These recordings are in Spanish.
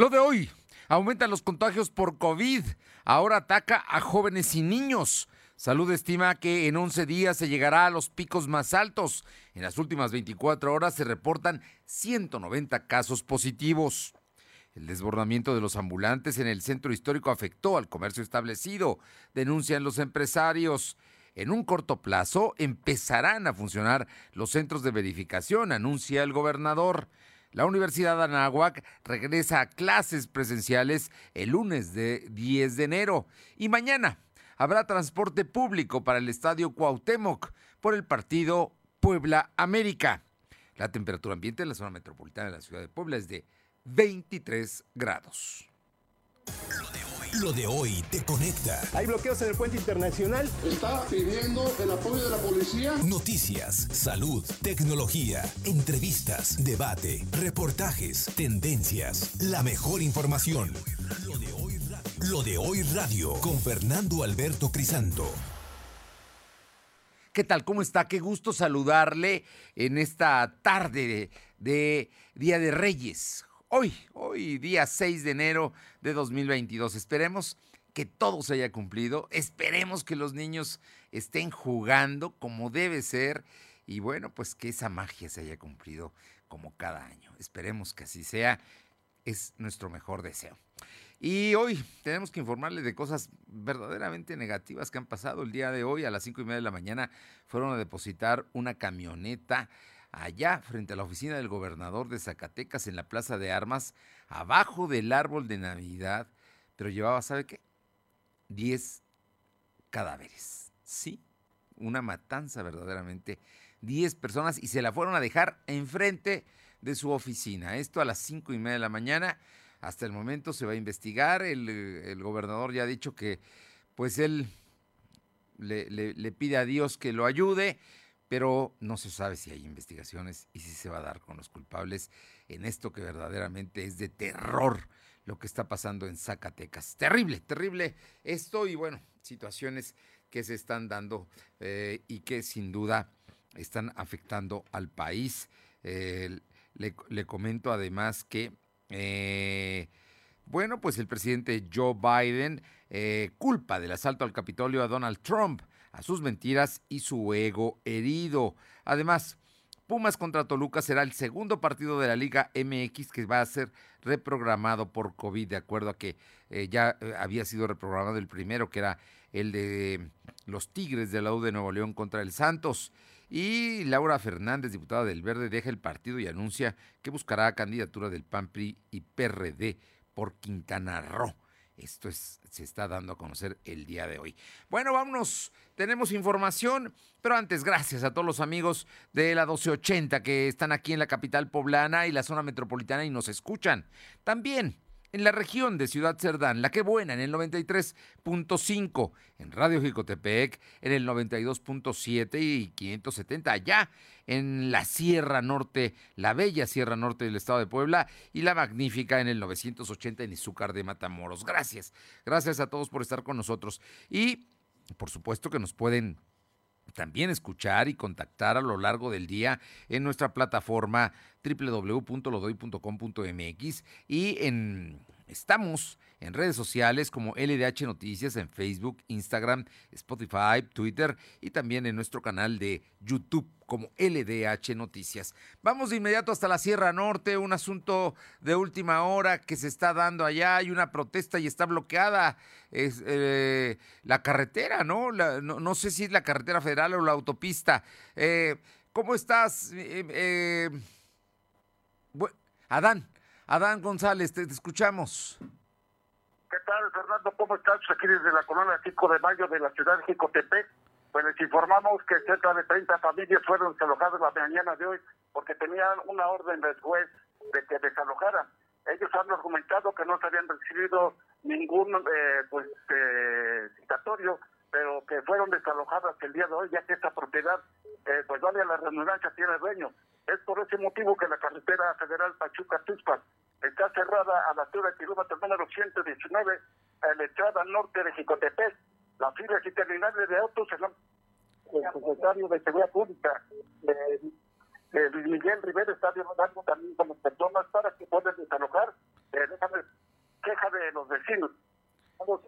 Lo de hoy, aumentan los contagios por COVID. Ahora ataca a jóvenes y niños. Salud estima que en 11 días se llegará a los picos más altos. En las últimas 24 horas se reportan 190 casos positivos. El desbordamiento de los ambulantes en el centro histórico afectó al comercio establecido, denuncian los empresarios. En un corto plazo empezarán a funcionar los centros de verificación, anuncia el gobernador. La Universidad de Anáhuac regresa a clases presenciales el lunes de 10 de enero y mañana habrá transporte público para el Estadio Cuauhtémoc por el partido Puebla América. La temperatura ambiente en la zona metropolitana de la ciudad de Puebla es de 23 grados. Lo de hoy te conecta. Hay bloqueos en el puente internacional. Está pidiendo el apoyo de la policía. Noticias, salud, tecnología, entrevistas, debate, reportajes, tendencias, la mejor información. Lo de hoy radio, Lo de hoy radio con Fernando Alberto Crisanto. ¿Qué tal? ¿Cómo está? Qué gusto saludarle en esta tarde de, de Día de Reyes hoy, hoy día 6 de enero de 2022. Esperemos que todo se haya cumplido, esperemos que los niños estén jugando como debe ser y bueno, pues que esa magia se haya cumplido como cada año. Esperemos que así sea, es nuestro mejor deseo. Y hoy tenemos que informarles de cosas verdaderamente negativas que han pasado. El día de hoy, a las cinco y media de la mañana, fueron a depositar una camioneta allá frente a la oficina del gobernador de Zacatecas en la Plaza de Armas, abajo del árbol de Navidad, pero llevaba, ¿sabe qué? Diez cadáveres. Sí, una matanza verdaderamente. Diez personas y se la fueron a dejar enfrente de su oficina. Esto a las cinco y media de la mañana. Hasta el momento se va a investigar. El, el gobernador ya ha dicho que pues él le, le, pide a Dios que lo ayude pero no se sabe si hay investigaciones y si se va a dar con los culpables en esto que verdaderamente es de terror lo que está pasando en Zacatecas. Terrible, terrible esto y bueno, situaciones que se están dando eh, y que sin duda están afectando al país. le, comento además que, eh, bueno, pues el presidente Joe Biden eh, culpa del asalto al Capitolio a Donald Trump a sus mentiras y su ego herido. Además, Pumas contra Toluca será el segundo partido de la Liga MX que va a ser reprogramado por COVID, de acuerdo a que eh, ya eh, había sido reprogramado el primero, que era el de los Tigres de la U de Nuevo León contra el Santos. Y Laura Fernández, diputada del Verde, deja el partido y anuncia que buscará candidatura del PAN, PRI y PRD por Quintana Roo. Esto es, se está dando a conocer el día de hoy. Bueno, vámonos. Tenemos información, pero antes, gracias a todos los amigos de la 1280 que están aquí en la capital poblana y la zona metropolitana y nos escuchan. También en la región de Ciudad Cerdán, La Que Buena en el 93.5, en Radio Jicotepec en el 92.7 y 570 allá en la Sierra Norte, la bella Sierra Norte del estado de Puebla y la magnífica en el 980 en Izúcar de Matamoros. Gracias, gracias a todos por estar con nosotros y por supuesto que nos pueden también escuchar y contactar a lo largo del día en nuestra plataforma www.lodoy.com.mx y en estamos en redes sociales como LDH Noticias en Facebook, Instagram, Spotify, Twitter y también en nuestro canal de YouTube como LDH Noticias. Vamos de inmediato hasta la Sierra Norte, un asunto de última hora que se está dando allá, hay una protesta y está bloqueada eh, la carretera, ¿no? ¿no? sé si es la carretera federal o la autopista. Eh, ¿Cómo estás? Eh, Adán, Adán González, te, escuchamos. ¿Qué tal, Fernando? ¿Cómo estás? Aquí desde la colonia 5 de mayo de la ciudad de Jicotepec pues les informamos que cerca de 30 familias fueron desalojadas la mañana de hoy porque tenían una orden del juez de que desalojaran. Ellos han argumentado que no se habían recibido ningún eh, pues eh, citatorio, pero que fueron desalojadas el día de hoy, ya que esta propiedad, eh, pues vale a la redundancia, tiene dueño. Es por ese motivo que la carretera federal Pachuca-Tuxpan está cerrada a la altura del kilómetro número 119, a la entrada norte de Jicotepec las filas interminables de autos, el, secretario de Seguridad Pública, eh, Luis Miguel Rivera, está dialogando también con las personas para que puedan desalojar. Eh, déjame de los vecinos.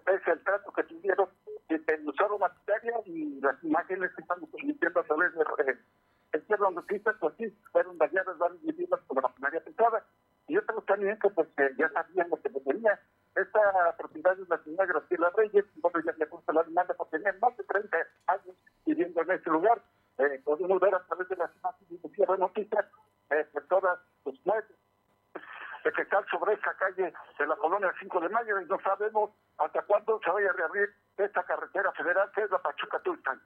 Es el trato que tuvieron de usaron maquinaria y las imágenes que estamos transmitiendo a través de eh, el cielo noticias, pues sí, fueron dañadas varias viviendas por la maquinaria pesada. Y yo tengo también que pues que ya sabíamos que venía esta propiedad de la señora Graciela Reyes, bueno, ya se puso la demanda porque tenían más de 30 años viviendo en ese lugar. Eh, podemos ver a través de las imágenes de Noticias, eh, pues todas los muebles que están sobre esa calle de la colonia 5 de mayo y no sabemos hasta cuándo se vaya a reabrir esta carretera federal que es la Pachuca Tulpan.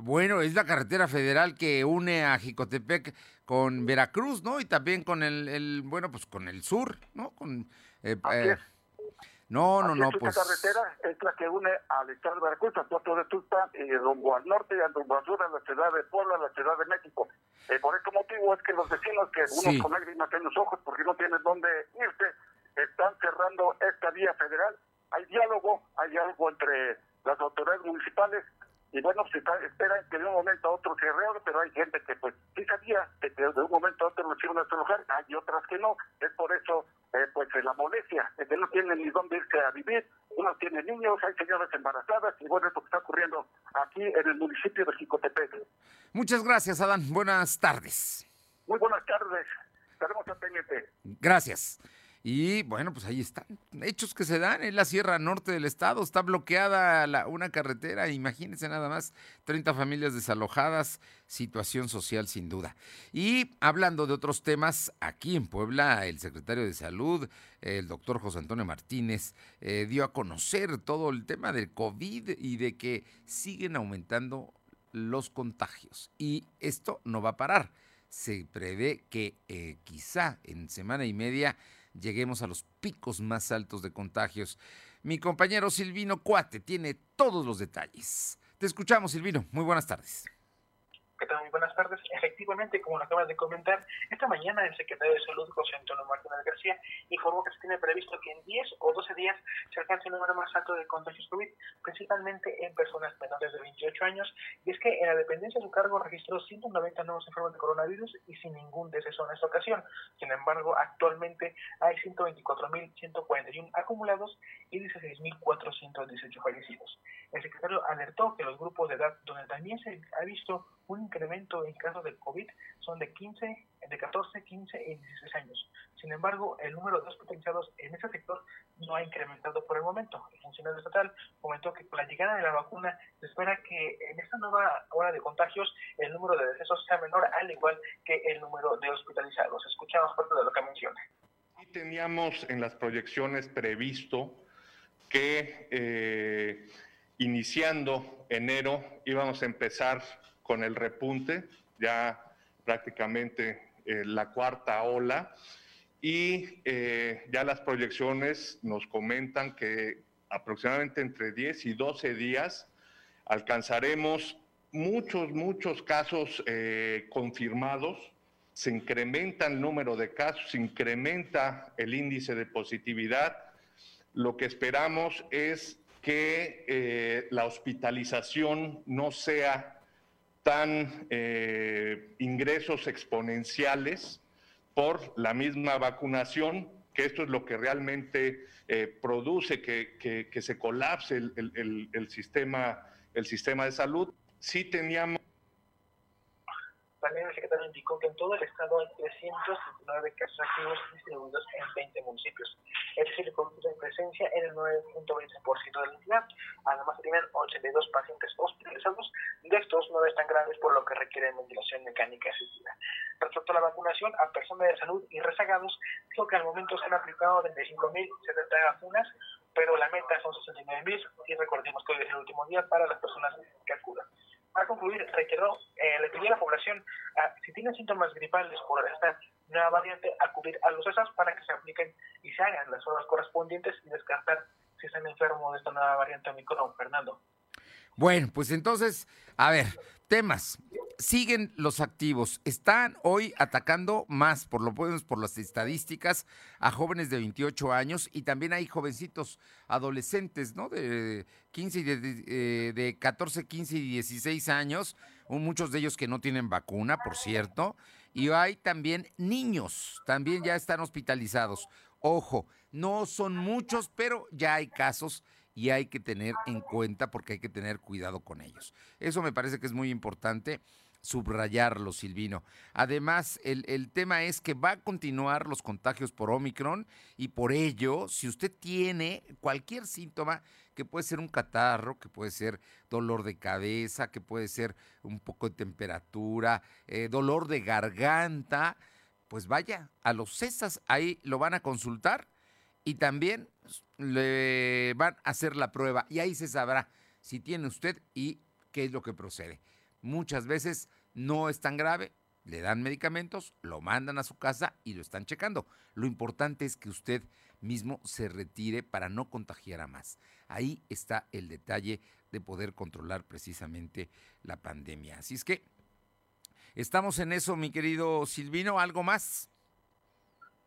Bueno, es la carretera federal que une a Jicotepec con Veracruz, ¿no? Y también con el, el bueno, pues con el sur, ¿no? Con eh, eh, no, no, no, pues... Esta carretera es la que une al estado de Veracruz, al puerto de Tulpan, y rumbo al norte y al rumbo al sur, a la ciudad de Puebla, a la ciudad de México. Eh, por este motivo es que los vecinos, que unos con lágrimas en los ojos porque no tienen dónde irse, están cerrando esta vía federal. Hay diálogo, hay algo entre las autoridades municipales y bueno, se esperan que de un momento a otro se reabra, pero hay gente que pues sí sabía que de un momento a otro lo iban a trabajar, hay otras que no, es por eso eh, pues la molestia, que no tienen ni dónde irse a vivir, unos tienen niños, hay señoras embarazadas, y bueno, esto que está ocurriendo aquí en el municipio de Jicotepec. Muchas gracias, Adán, buenas tardes. Muy buenas tardes, estaremos al pendiente. Gracias. Y bueno, pues ahí están hechos que se dan en la Sierra Norte del estado. Está bloqueada una carretera, imagínense nada más, 30 familias desalojadas, situación social sin duda. Y hablando de otros temas, aquí en Puebla el secretario de Salud, el doctor José Antonio Martínez, eh, dio a conocer todo el tema del COVID y de que siguen aumentando los contagios. Y esto no va a parar. Se prevé que eh, quizá en semana y media lleguemos a los picos más altos de contagios. Mi compañero Silvino Cuate tiene todos los detalles. Te escuchamos, Silvino. Muy buenas tardes. ¿Qué tal? Muy buenas tardes. Efectivamente, como lo acabas de comentar, esta mañana el secretario de Salud, José Antonio Martínez García, informó que se tiene previsto que en 10 o 12 días se alcance el número más alto de contagios COVID, principalmente en personas menores de 28 años. Y es que en la dependencia de su cargo registró 190 nuevos enfermos de coronavirus y sin ningún deceso en esta ocasión. Sin embargo, actualmente hay 124.141 acumulados y 16.418 fallecidos. El secretario alertó que los grupos de edad donde también se ha visto un incremento en casos de COVID son de 15, de 14, 15 y 16 años. Sin embargo, el número de hospitalizados en ese sector no ha incrementado por el momento. El funcionario estatal comentó que con la llegada de la vacuna se espera que en esta nueva hora de contagios el número de decesos sea menor, al igual que el número de hospitalizados. Escuchamos parte de lo que menciona. Y teníamos en las proyecciones previsto que eh, iniciando enero íbamos a empezar con el repunte, ya prácticamente eh, la cuarta ola, y eh, ya las proyecciones nos comentan que aproximadamente entre 10 y 12 días alcanzaremos muchos, muchos casos eh, confirmados, se incrementa el número de casos, se incrementa el índice de positividad. Lo que esperamos es que la hospitalización no sea dan eh, ingresos exponenciales por la misma vacunación, que esto es lo que realmente eh, produce que, se colapse el, sistema, el sistema de salud. Sí teníamos también el secretario indicó que en todo el estado hay 309 casos activos distribuidos en 20 municipios. Es decir, en presencia en el 9.20% de la entidad. Además, tienen 82 pacientes hospitalizados. De estos, 9 están graves, por lo que requieren ventilación mecánica asistida. Respecto a la vacunación a personas de salud y rezagados, dijo que al momento se han aplicado 25.070 vacunas, pero la meta son 69.000 y recordemos que hoy es el último día para las personas que acudan. Para concluir, reiteró, eh, le pidió a la población, si tienen síntomas gripales por esta nueva variante, acudir a los ESAS para que se apliquen y se hagan las horas correspondientes y descartar si están enfermos de esta nueva variante Omicron, Fernando. Bueno, pues entonces, a ver, temas siguen los activos. Están hoy atacando más, por lo menos por las estadísticas, a jóvenes de 28 años y también hay jovencitos adolescentes, ¿no? De 15 y de, de 14, 15 y 16 años, muchos de ellos que no tienen vacuna, por cierto. Y hay también niños, también ya están hospitalizados. Ojo, no son muchos, pero ya hay casos y hay que tener en cuenta porque hay que tener cuidado con ellos. Eso me parece que es muy importante subrayarlo, Silvino. Además, el, el, tema es que va a continuar los contagios por Omicron y por ello, si usted tiene cualquier síntoma, que puede ser un catarro, que puede ser dolor de cabeza, que puede ser un poco de temperatura, eh, dolor de garganta, pues vaya a los CESAS, ahí lo van a consultar y también le van a hacer la prueba y ahí se sabrá si tiene usted y qué es lo que procede. Muchas veces no es tan grave, le dan medicamentos, lo mandan a su casa y lo están checando. Lo importante es que usted mismo se retire para no contagiar a más. Ahí está el detalle de poder controlar precisamente la pandemia. Así es que estamos en eso, mi querido Silvino. ¿Algo más?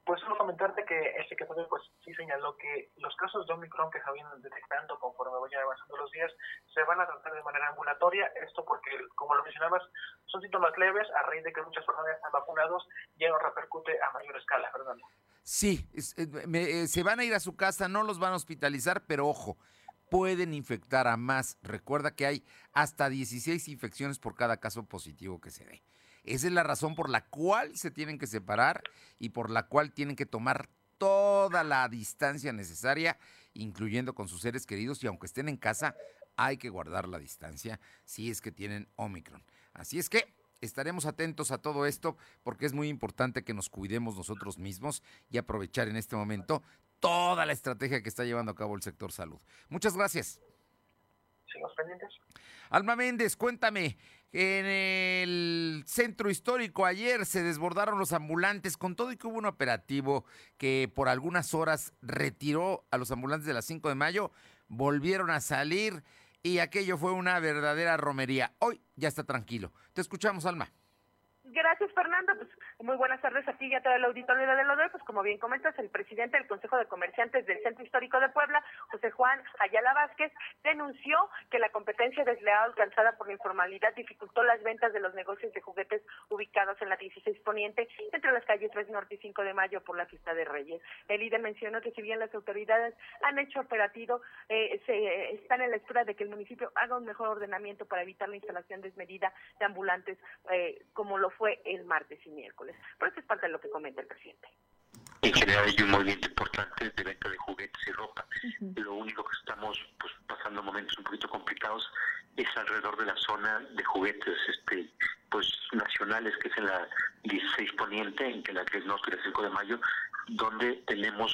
Pues solo comentarte que el secretario pues sí señaló que los casos de Omicron que se habían detectando conforme vayan avanzando los días se van a tratar de manera ambulatoria, esto porque, como lo mencionabas, son síntomas leves a raíz de que muchas personas están vacunados ya no repercute a mayor escala, Fernando. Sí, eh, eh, se van a ir a su casa, no los van a hospitalizar, pero ojo, pueden infectar a más. Recuerda que hay hasta 16 infecciones por cada caso positivo que se dé. Esa es la razón por la cual se tienen que separar y por la cual tienen que tomar toda la distancia necesaria, incluyendo con sus seres queridos, y aunque estén en casa, hay que guardar la distancia si es que tienen Omicron. Así es que estaremos atentos a todo esto porque es muy importante que nos cuidemos nosotros mismos y aprovechar en este momento toda la estrategia que está llevando a cabo el sector salud. Muchas gracias. Sigamos pendientes. Alma Méndez, cuéntame, en el centro histórico ayer se desbordaron los ambulantes con todo y que hubo un operativo que por algunas horas retiró a los ambulantes de las 5 de mayo, volvieron a salir y aquello fue una verdadera romería. Hoy ya está tranquilo. Te escuchamos, Alma. Gracias, Fernando. Muy buenas tardes a ti y a todo el auditorio de Lodoy. Pues como bien comentas, el presidente del Consejo de Comerciantes del Centro Histórico de Puebla, José Juan Ayala Vázquez, denunció que la competencia desleal alcanzada por la informalidad dificultó las ventas de los negocios de juguetes ubicados en la 16 Poniente, entre las calles 3 Norte y 5 de Mayo por la fiesta de Reyes. El líder mencionó que si bien las autoridades han hecho operativo, eh, se están en la espera de que el municipio haga un mejor ordenamiento para evitar la instalación desmedida de ambulantes, eh, como lo fue el martes y miércoles. Pero esto es parte de lo que comenta el presidente. En general hay un movimiento importante de venta de juguetes y ropa. Lo único que estamos pues, pasando momentos un poquito complicados es alrededor de la zona de juguetes este pues nacionales, que es en la 16 Poniente, en que la 3 Norte y la 5 de Mayo, donde tenemos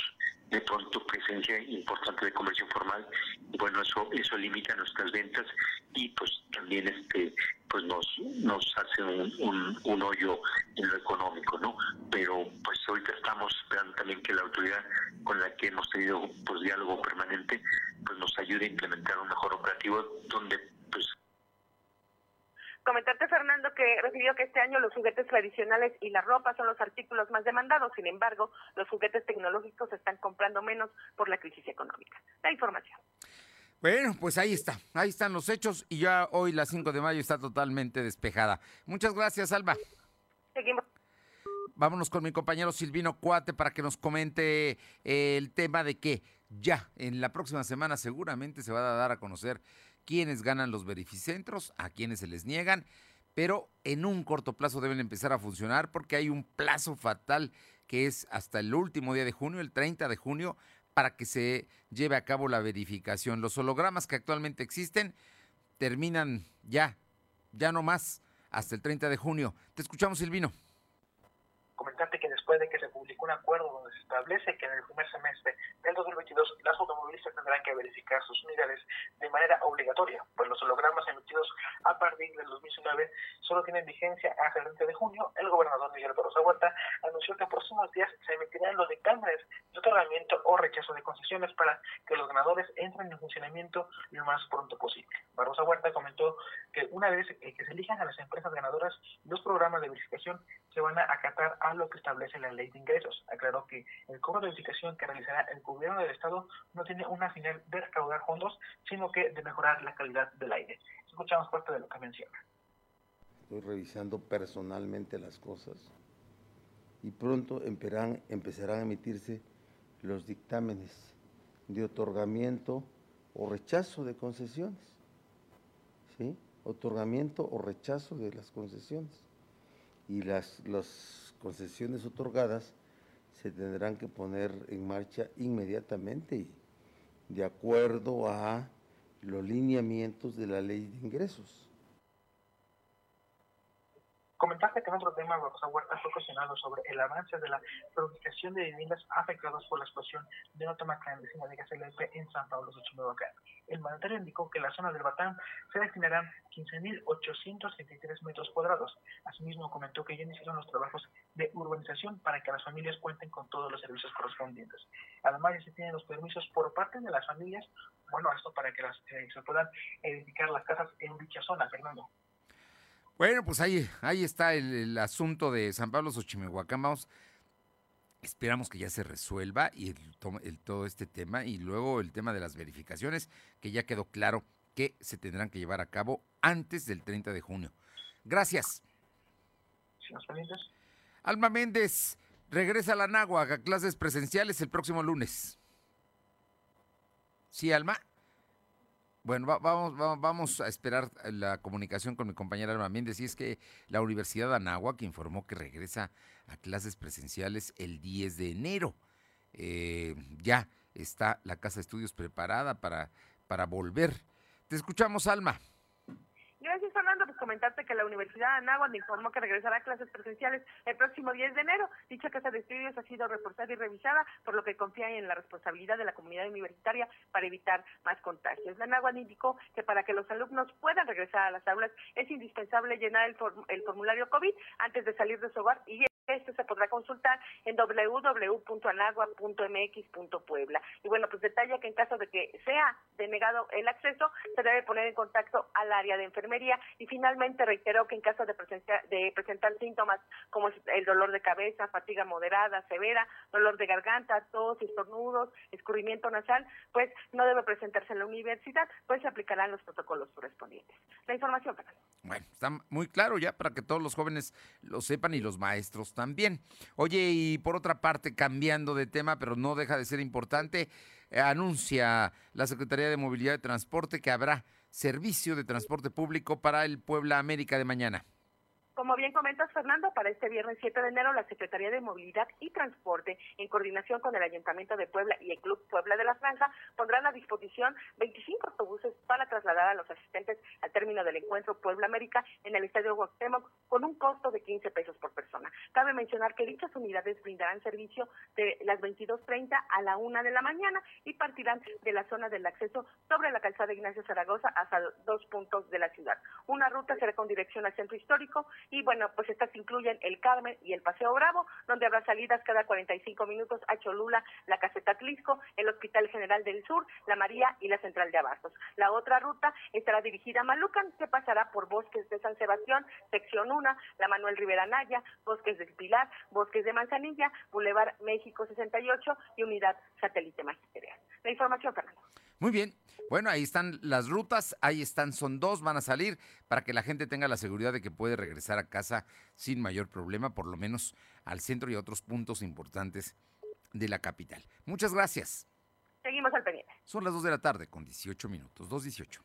de pronto presencia importante de comercio informal y bueno eso eso limita nuestras ventas y pues también este pues nos nos hace un, un, hoyo en lo económico no pero pues ahorita estamos esperando también que la autoridad con la que hemos tenido pues diálogo permanente pues nos ayude a implementar un mejor operativo donde pues Comentarte, Fernando, que recibió que este año los juguetes tradicionales y la ropa son los artículos más demandados. Sin embargo, los juguetes tecnológicos se están comprando menos por la crisis económica. La información. Bueno, pues ahí está. Ahí están los hechos y ya hoy, la 5 de mayo, está totalmente despejada. Muchas gracias, Alba. Seguimos. Vámonos con mi compañero Silvino Cuate para que nos comente el tema de que ya en la próxima semana seguramente se va a dar a conocer quiénes ganan los verificentros, a quienes se les niegan, pero en un corto plazo deben empezar a funcionar porque hay un plazo fatal que es hasta el último día de junio, el 30 de junio, para que se lleve a cabo la verificación. Los hologramas que actualmente existen terminan ya, ya no más, hasta el 30 de junio. Te escuchamos, Silvino comentarte que después de que se publicó un acuerdo donde se establece que en el primer semestre del 2022 las automovilistas tendrán que verificar sus unidades de manera obligatoria, pues los hologramas emitidos a partir del 2019 solo tienen vigencia hasta el 30 de junio. El gobernador Miguel Barroso Huerta anunció que en próximos días se emitirán los dictámenes de otorgamiento o rechazo de concesiones para que los ganadores entren en funcionamiento lo más pronto posible. Barroso Huerta comentó que una vez que se elijan a las empresas ganadoras, los programas de verificación se van a acatar a lo que establece la ley de ingresos. Aclaró que el cobro de verificación que realizará el gobierno del Estado no tiene una final de recaudar fondos, sino que de mejorar la calidad del aire. Escuchamos parte de lo que menciona. Estoy revisando personalmente las cosas y pronto empezarán, a emitirse los dictámenes de otorgamiento o rechazo de concesiones. ¿Sí? Otorgamiento o rechazo de las concesiones. Y las, las concesiones otorgadas se tendrán que poner en marcha inmediatamente de acuerdo a los lineamientos de la ley de ingresos. Comentaste que en otro tema, Rosa Huerta fue cuestionado sobre el avance de la producición de viviendas afectadas por la explosión de una toma clandestina de gas LP en San Pablo, Xochimilco. El mandatario indicó que en la zona del Batán se destinarán 15.833 metros cuadrados. Asimismo, comentó que ya iniciaron los trabajos de urbanización para que las familias cuenten con todos los servicios correspondientes. Además, ya se tienen los permisos por parte de las familias, bueno, esto para que las, eh, se puedan edificar las casas en dicha zona, Fernando. Bueno, pues ahí, ahí está el, asunto de San Pablo Xochimehuacán. Vamos, esperamos que ya se resuelva y el, todo este tema y luego el tema de las verificaciones, que ya quedó claro que se tendrán que llevar a cabo antes del 30 de junio. Gracias. Alma Méndez regresa a la Náhuac a clases presenciales el próximo lunes. ¿Sí, Alma? Bueno, vamos, vamos a esperar la comunicación con mi compañera Alma Méndez. Y es que la Universidad de Anáhuac informó que regresa a clases presenciales el 10 de enero. Eh, ya está la Casa de Estudios preparada para, para volver. Te escuchamos, Alma. Comentarte que la Universidad de Anáhuac informó que regresará a clases presenciales el próximo 10 de enero. Dicha casa de estudios ha sido reportada y revisada, por lo que confía en la responsabilidad de la comunidad universitaria para evitar más contagios. La Anáhuac indicó que para que los alumnos puedan regresar a las aulas es indispensable llenar el, el formulario COVID antes de salir de su hogar y esto se podrá consultar en www.anagua.mx.puebla. Y bueno, pues detalla que en caso de que sea denegado el acceso, se debe poner en contacto al área de enfermería. Y finalmente reiteró que en caso de, de presentar síntomas como el dolor de cabeza, fatiga moderada, severa, dolor de garganta, tos, estornudos, escurrimiento nasal, pues no debe presentarse en la universidad, pues se aplicarán los protocolos correspondientes. La información, para Bueno, está muy claro ya para que todos los jóvenes lo sepan y los maestros también. Oye, y por otra parte, cambiando de tema, pero no deja de ser importante, eh, anuncia la Secretaría de Movilidad y Transporte que habrá servicio de transporte público para el Puebla América de mañana. Como bien comentas, Fernando, para este viernes 7 de enero, la Secretaría de Movilidad y Transporte, en coordinación con el Ayuntamiento de Puebla y el Club Puebla de la Franja, pondrán a disposición 25 autobuses para trasladar a los asistentes al término del encuentro Puebla América en el Estadio Huauctemoc con un costo de 15 pesos por persona. Cabe mencionar que dichas unidades brindarán servicio de las 22.30 a la 1 de la mañana y partirán de la zona del acceso sobre la calzada Ignacio Zaragoza hasta dos puntos de la ciudad. Una ruta será con dirección al centro histórico y bueno, pues estas incluyen el Carmen y el Paseo Bravo, donde habrá salidas cada 45 minutos a Cholula, la Caseta Tlisco, el Hospital General del Sur, la María y la Central de Abastos. La otra ruta estará dirigida a Malucan, que pasará por Bosques de San Sebastián, sección 1, la Manuel Rivera Naya, Bosques del Pilar, Bosques de Manzanilla, Boulevard México 68 y Unidad Satélite Magisterial. La información, Fernando. Muy bien. Bueno, ahí están las rutas, ahí están, son dos, van a salir para que la gente tenga la seguridad de que puede regresar a casa sin mayor problema, por lo menos al centro y a otros puntos importantes de la capital. Muchas gracias. Seguimos al pendiente. Son las 2 de la tarde con 18 minutos, 2.18.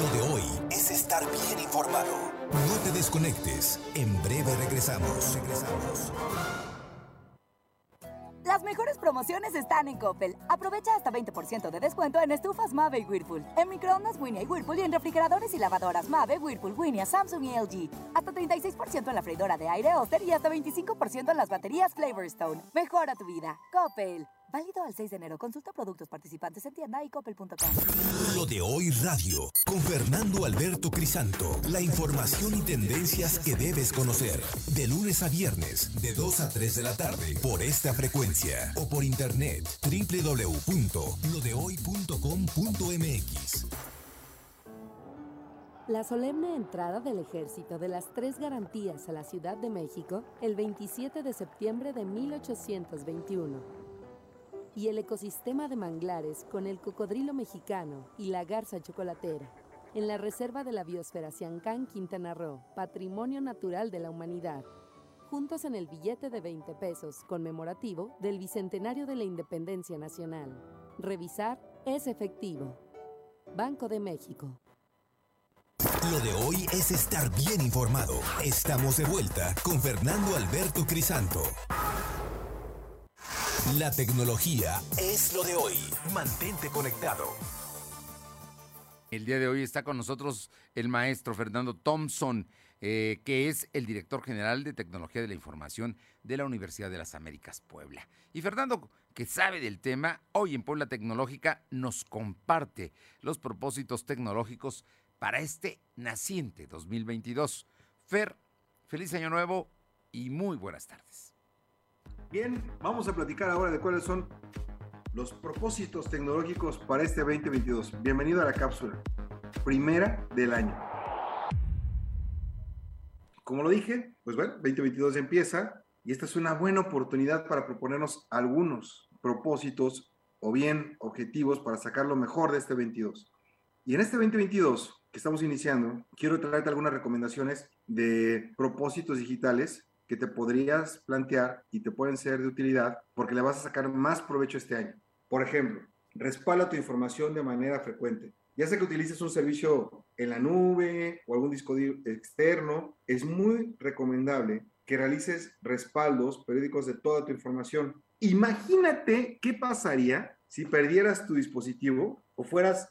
Lo de hoy es estar bien informado. No te desconectes. En breve regresamos. Regresamos. Las mejores promociones están en Coppel. Aprovecha hasta 20% de descuento en estufas Mave y Whirlpool, en microondas Winnie y Whirlpool y en refrigeradores y lavadoras Mave, Whirlpool, Winnie, Samsung y LG. Hasta 36% en la freidora de aire Oster y hasta 25% en las baterías Flavorstone. Mejora tu vida. Coppel. Válido al 6 de enero. Consulta productos participantes en tienda y coppel.com. Lo de hoy radio con Fernando Alberto Crisanto. La información y tendencias que debes conocer. De lunes a viernes, de 2 a 3 de la tarde, por esta frecuencia o por internet www.lodehoy.com.mx. La solemne entrada del Ejército de las Tres Garantías a la Ciudad de México el 27 de septiembre de 1821 y el ecosistema de manglares con el cocodrilo mexicano y la garza chocolatera, en la Reserva de la Biosfera Siancán, Quintana Roo, Patrimonio Natural de la Humanidad. Juntos en el billete de 20 pesos conmemorativo del Bicentenario de la Independencia Nacional. Revisar es efectivo. Banco de México. Lo de hoy es estar bien informado. Estamos de vuelta con Fernando Alberto Crisanto. La tecnología es lo de hoy. Mantente conectado. El día de hoy está con nosotros el maestro Fernando Thompson, eh, que es el director general de Tecnología de la Información de la Universidad de las Américas Puebla. Y Fernando, que sabe del tema, hoy en Puebla Tecnológica nos comparte los propósitos tecnológicos para este naciente 2022. Fer, feliz año nuevo y muy buenas tardes. Bien, vamos a platicar ahora de cuáles son los propósitos tecnológicos para este 2022. Bienvenido a la cápsula, primera del año. Como lo dije, pues bueno, 2022 empieza y esta es una buena oportunidad para proponernos algunos propósitos o bien objetivos para sacar lo mejor de este 22. Y en este 2022 que estamos iniciando, quiero traerte algunas recomendaciones de propósitos digitales que te podrías plantear y te pueden ser de utilidad porque le vas a sacar más provecho este año. Por ejemplo, respalda tu información de manera frecuente. Ya sea que utilices un servicio en la nube o algún disco externo, es muy recomendable que realices respaldos periódicos de toda tu información. Imagínate qué pasaría si perdieras tu dispositivo o fueras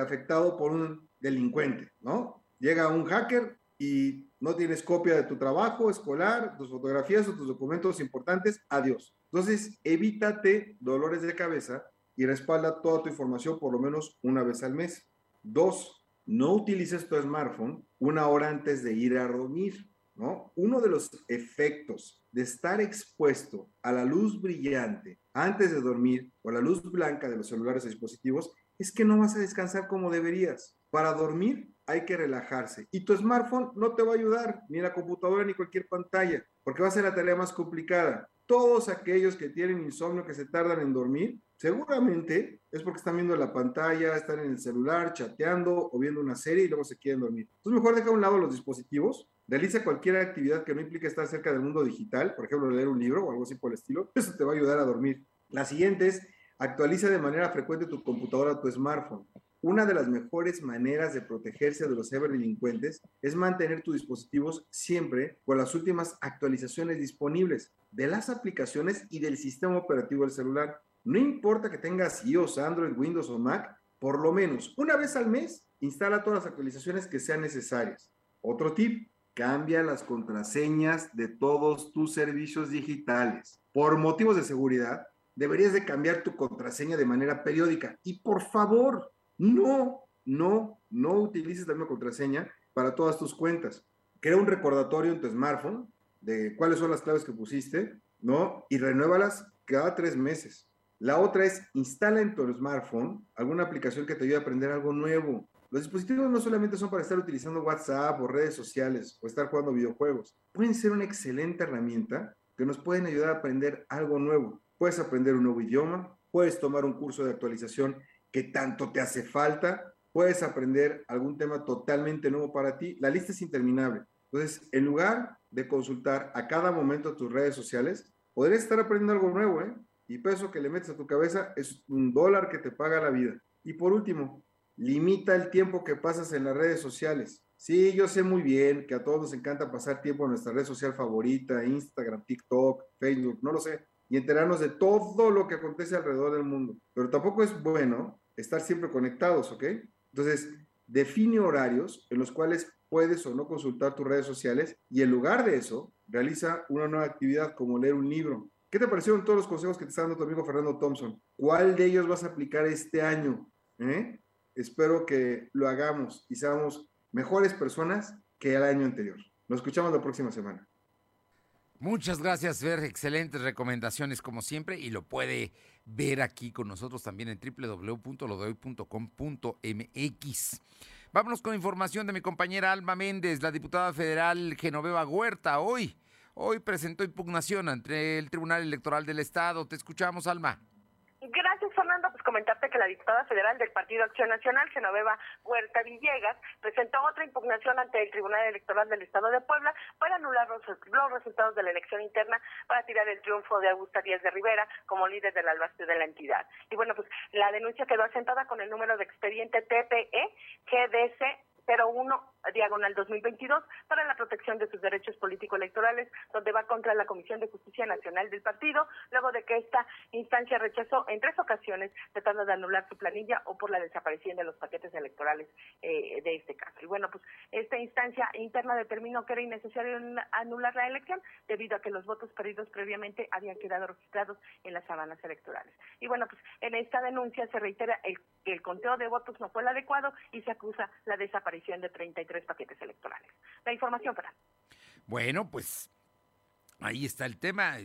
afectado por un delincuente, ¿no? Llega un hacker y no tienes copia de tu trabajo escolar, tus fotografías o tus documentos importantes, adiós. Entonces, evítate dolores de cabeza y respalda toda tu información por lo menos una vez al mes. Dos, no utilices tu smartphone una hora antes de ir a dormir, ¿no? Uno de los efectos de estar expuesto a la luz brillante antes de dormir o a la luz blanca de los celulares y dispositivos es que no vas a descansar como deberías. Para dormir hay que relajarse. Y tu smartphone no te va a ayudar, ni la computadora, ni cualquier pantalla, porque va a ser la tarea más complicada. Todos aquellos que tienen insomnio, que se tardan en dormir, seguramente es porque están viendo la pantalla, están en el celular, chateando o viendo una serie y luego se quieren dormir. Entonces mejor deja a un lado los dispositivos, realiza cualquier actividad que no implique estar cerca del mundo digital, por ejemplo, leer un libro o algo así por el estilo, eso te va a ayudar a dormir. La siguiente es actualiza de manera frecuente tu computadora o tu smartphone. Una de las mejores maneras de protegerse de los ciberdelincuentes es mantener tus dispositivos siempre con las últimas actualizaciones disponibles de las aplicaciones y del sistema operativo del celular. No importa que tengas iOS, Android, Windows o Mac, por lo menos una vez al mes instala todas las actualizaciones que sean necesarias. Otro tip, cambia las contraseñas de todos tus servicios digitales. Por motivos de seguridad, deberías de cambiar tu contraseña de manera periódica. Y por favor, no, no, no utilices la misma contraseña para todas tus cuentas. Crea un recordatorio en tu smartphone de cuáles son las claves que pusiste, ¿no? Y renuévalas cada tres meses. La otra es instala en tu smartphone alguna aplicación que te ayude a aprender algo nuevo. Los dispositivos no solamente son para estar utilizando WhatsApp o redes sociales o estar jugando videojuegos. Pueden ser una excelente herramienta que nos pueden ayudar a aprender algo nuevo. Puedes aprender un nuevo idioma, puedes tomar un curso de actualización que tanto te hace falta, puedes aprender algún tema totalmente nuevo para ti. La lista es interminable. Entonces, en lugar de consultar a cada momento tus redes sociales, podrías estar aprendiendo algo nuevo, ¿eh? Y peso que le metes a tu cabeza es un dólar que te paga la vida. Y por último, limita el tiempo que pasas en las redes sociales. Sí, yo sé muy bien que a todos nos encanta pasar tiempo en nuestra red social favorita, Instagram, TikTok, Facebook, no lo sé, y enterarnos de todo lo que acontece alrededor del mundo. Pero tampoco es bueno estar siempre conectados, ¿ok? Entonces, define horarios en los cuales puedes o no consultar tus redes sociales y en lugar de eso, realiza una nueva actividad como leer un libro. ¿Qué te parecieron todos los consejos que te está dando tu amigo Fernando Thompson? ¿Cuál de ellos vas a aplicar este año? ¿Eh? Espero que lo hagamos y seamos mejores personas que el año anterior. Nos escuchamos la próxima semana. Muchas gracias, Fer. Excelentes recomendaciones como siempre y lo puede ver aquí con nosotros también en www.lodehoy.com.mx. Vámonos con información de mi compañera Alma Méndez, la diputada federal Genoveva Huerta. Hoy, hoy presentó impugnación ante el Tribunal Electoral del Estado. Te escuchamos, Alma. Gracias, Fernando. Pues comentarte que la diputada federal del Partido Acción Nacional, Genoveva Huerta Villegas, presentó otra impugnación ante el Tribunal Electoral del Estado de Puebla para anular los, resultados de la elección interna para tirar el triunfo de Augusta Díaz de Rivera como líder del albacete de la entidad. Y bueno, pues la denuncia quedó asentada con el número de expediente TPE GDC 01 diagonal 2022 para la protección de sus derechos político-electorales, donde va contra la Comisión de Justicia Nacional del partido, luego de que esta instancia rechazó en tres ocasiones tratando de anular su planilla o por la desaparición de los paquetes electorales eh, de este caso. Y bueno, pues esta instancia interna determinó que era innecesario anular la elección debido a que los votos perdidos previamente habían quedado registrados en las sabanas electorales. Y bueno, pues en esta denuncia se reitera el, el conteo de votos no fue el adecuado y se acusa la desaparición de 33 tres paquetes electorales. La información, para. Bueno, pues ahí está el tema.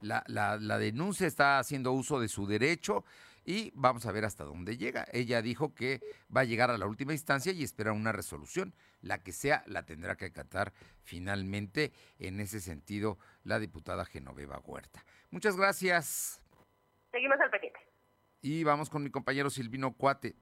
La, la, denuncia está haciendo uso de su derecho y vamos a ver hasta dónde llega. Ella dijo que va a llegar a la última instancia y espera una resolución. La que sea, la tendrá que acatar finalmente en ese sentido la diputada Genoveva Huerta. Muchas gracias. Seguimos al pendiente. Y vamos con mi compañero Silvino Cuate.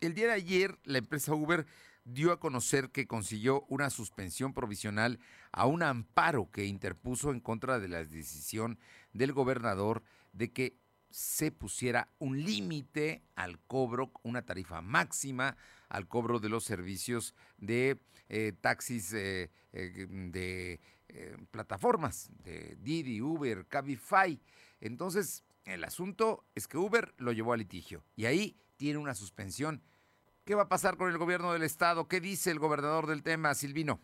El día de ayer, la empresa Uber dio a conocer que consiguió una suspensión provisional a un amparo que interpuso en contra de la decisión del gobernador de que se pusiera un límite al cobro, una tarifa máxima al cobro de los servicios de eh, taxis eh, eh, de plataformas, de Didi, Uber, Cabify. Entonces, el asunto es que Uber lo llevó a litigio y ahí tiene una suspensión ¿Qué va a pasar con el gobierno del estado? ¿Qué dice el gobernador del tema, Silvino?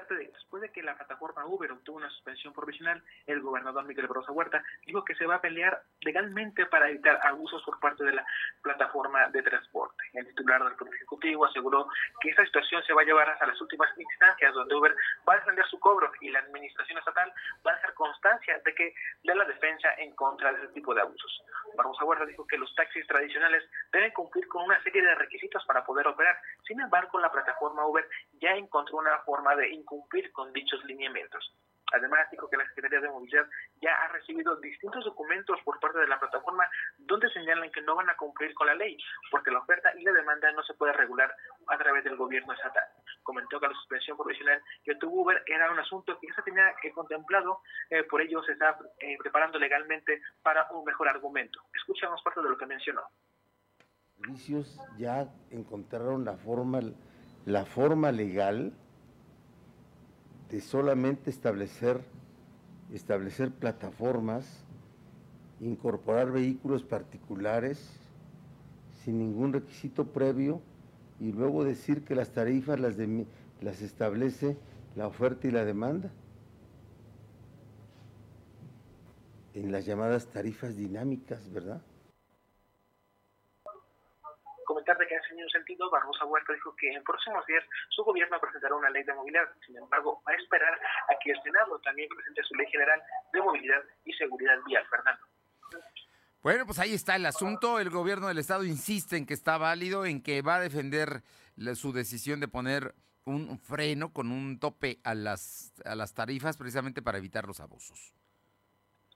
Después de que la plataforma Uber obtuvo una suspensión provisional, el gobernador Miguel Brosa Huerta dijo que se va a pelear legalmente para evitar abusos por parte de la plataforma de transporte. El titular del Poder Ejecutivo aseguró que esa situación se va a llevar hasta las últimas instancias donde Uber va a defender su cobro y la administración estatal va a dejar constancia de que de la defensa en contra de ese tipo de abusos. Barbosa Huerta dijo que los taxis tradicionales deben cumplir con una serie de requisitos para poder operar. Sin embargo, la plataforma Uber ya encontró una forma de incumplir con dichos lineamientos. Además, dijo que la Secretaría de Movilidad ya ha recibido distintos documentos por parte de la plataforma donde señalan que no van a cumplir con la ley, porque la oferta y la demanda no se puede regular a través del gobierno estatal. Comentó que la suspensión provisional que tuvo Uber era un asunto que ya se tenía contemplado, eh, por ello se está eh, preparando legalmente para un mejor argumento. Escuchamos parte de lo que mencionó. Servicios ya encontraron la forma, la forma legal de solamente establecer, establecer plataformas, incorporar vehículos particulares sin ningún requisito previo y luego decir que las tarifas las, de, las establece la oferta y la demanda. En las llamadas tarifas dinámicas, ¿verdad? Comentar de que en un sentido, Barbosa Huerta dijo que en próximos días su gobierno presentará una ley de movilidad. Sin embargo, va a esperar a que el Senado también presente su ley general de movilidad y seguridad vial. Fernando. Bueno, pues ahí está el asunto. El gobierno del estado insiste en que está válido, en que va a defender su decisión de poner un freno con un tope a las, a las tarifas precisamente para evitar los abusos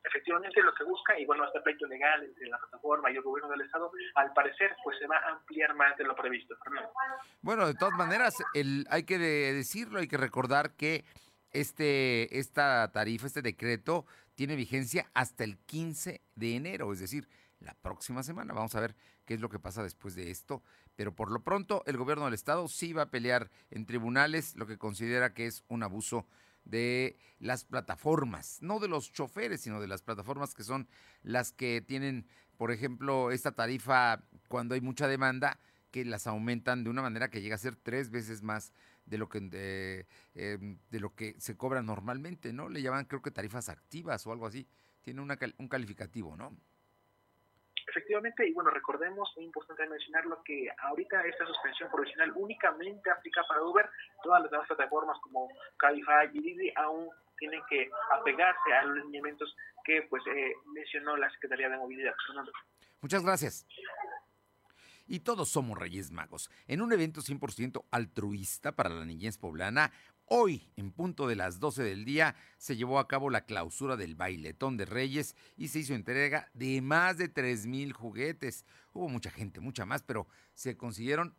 efectivamente lo que busca, y bueno, este pleito legal entre la plataforma y el gobierno del Estado, al parecer, pues se va a ampliar más de lo previsto. Bueno, de todas maneras, el, hay que decirlo, hay que recordar que este, esta tarifa, este decreto, tiene vigencia hasta el 15 de enero, es decir, la próxima semana. Vamos a ver qué es lo que pasa después de esto. Pero por lo pronto, el gobierno del Estado sí va a pelear en tribunales lo que considera que es un abuso de las plataformas, no de los choferes, sino de las plataformas que son las que tienen, por ejemplo, esta tarifa cuando hay mucha demanda, que las aumentan de una manera que llega a ser tres veces más de lo que de, em, lo que se cobra normalmente, ¿no? Le llaman creo que tarifas activas o algo así. Tiene una, un calificativo, ¿no? Efectivamente, y bueno, recordemos, es importante mencionarlo, que ahorita esta suspensión provisional únicamente aplica para Uber, todas las demás plataformas como Cabify y Didi aún tienen que apegarse a los lineamientos que pues eh, mencionó la Secretaría de Movilidad. Muchas gracias. Y todos somos Reyes Magos. En un evento 100% altruista para la niñez poblana, Hoy, en punto de las 12 del día, se llevó a cabo la clausura del bailetón de Reyes y se hizo entrega de más de 3 mil juguetes. Hubo mucha gente, mucha más, pero se consiguieron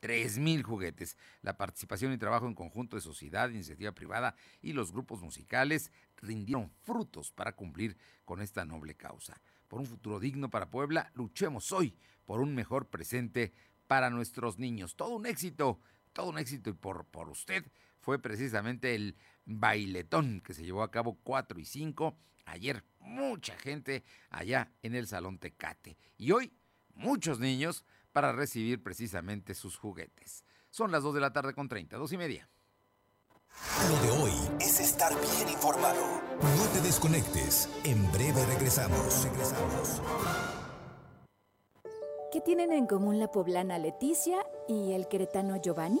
3 mil juguetes. La participación y trabajo en conjunto de sociedad, iniciativa privada y los grupos musicales rindieron frutos para cumplir con esta noble causa. Por un futuro digno para Puebla, luchemos hoy por un mejor presente para nuestros niños. Todo un éxito, todo un éxito y por, por usted fue precisamente el bailetón que se llevó a cabo 4 y 5. Ayer mucha gente allá en el Salón Tecate. Y hoy muchos niños para recibir precisamente sus juguetes. Son las 2 de la tarde con 30, 2 y media. Lo de hoy es estar bien informado. No te desconectes. En breve regresamos. Regresamos. ¿Qué tienen en común la poblana Leticia y el queretano Giovanni?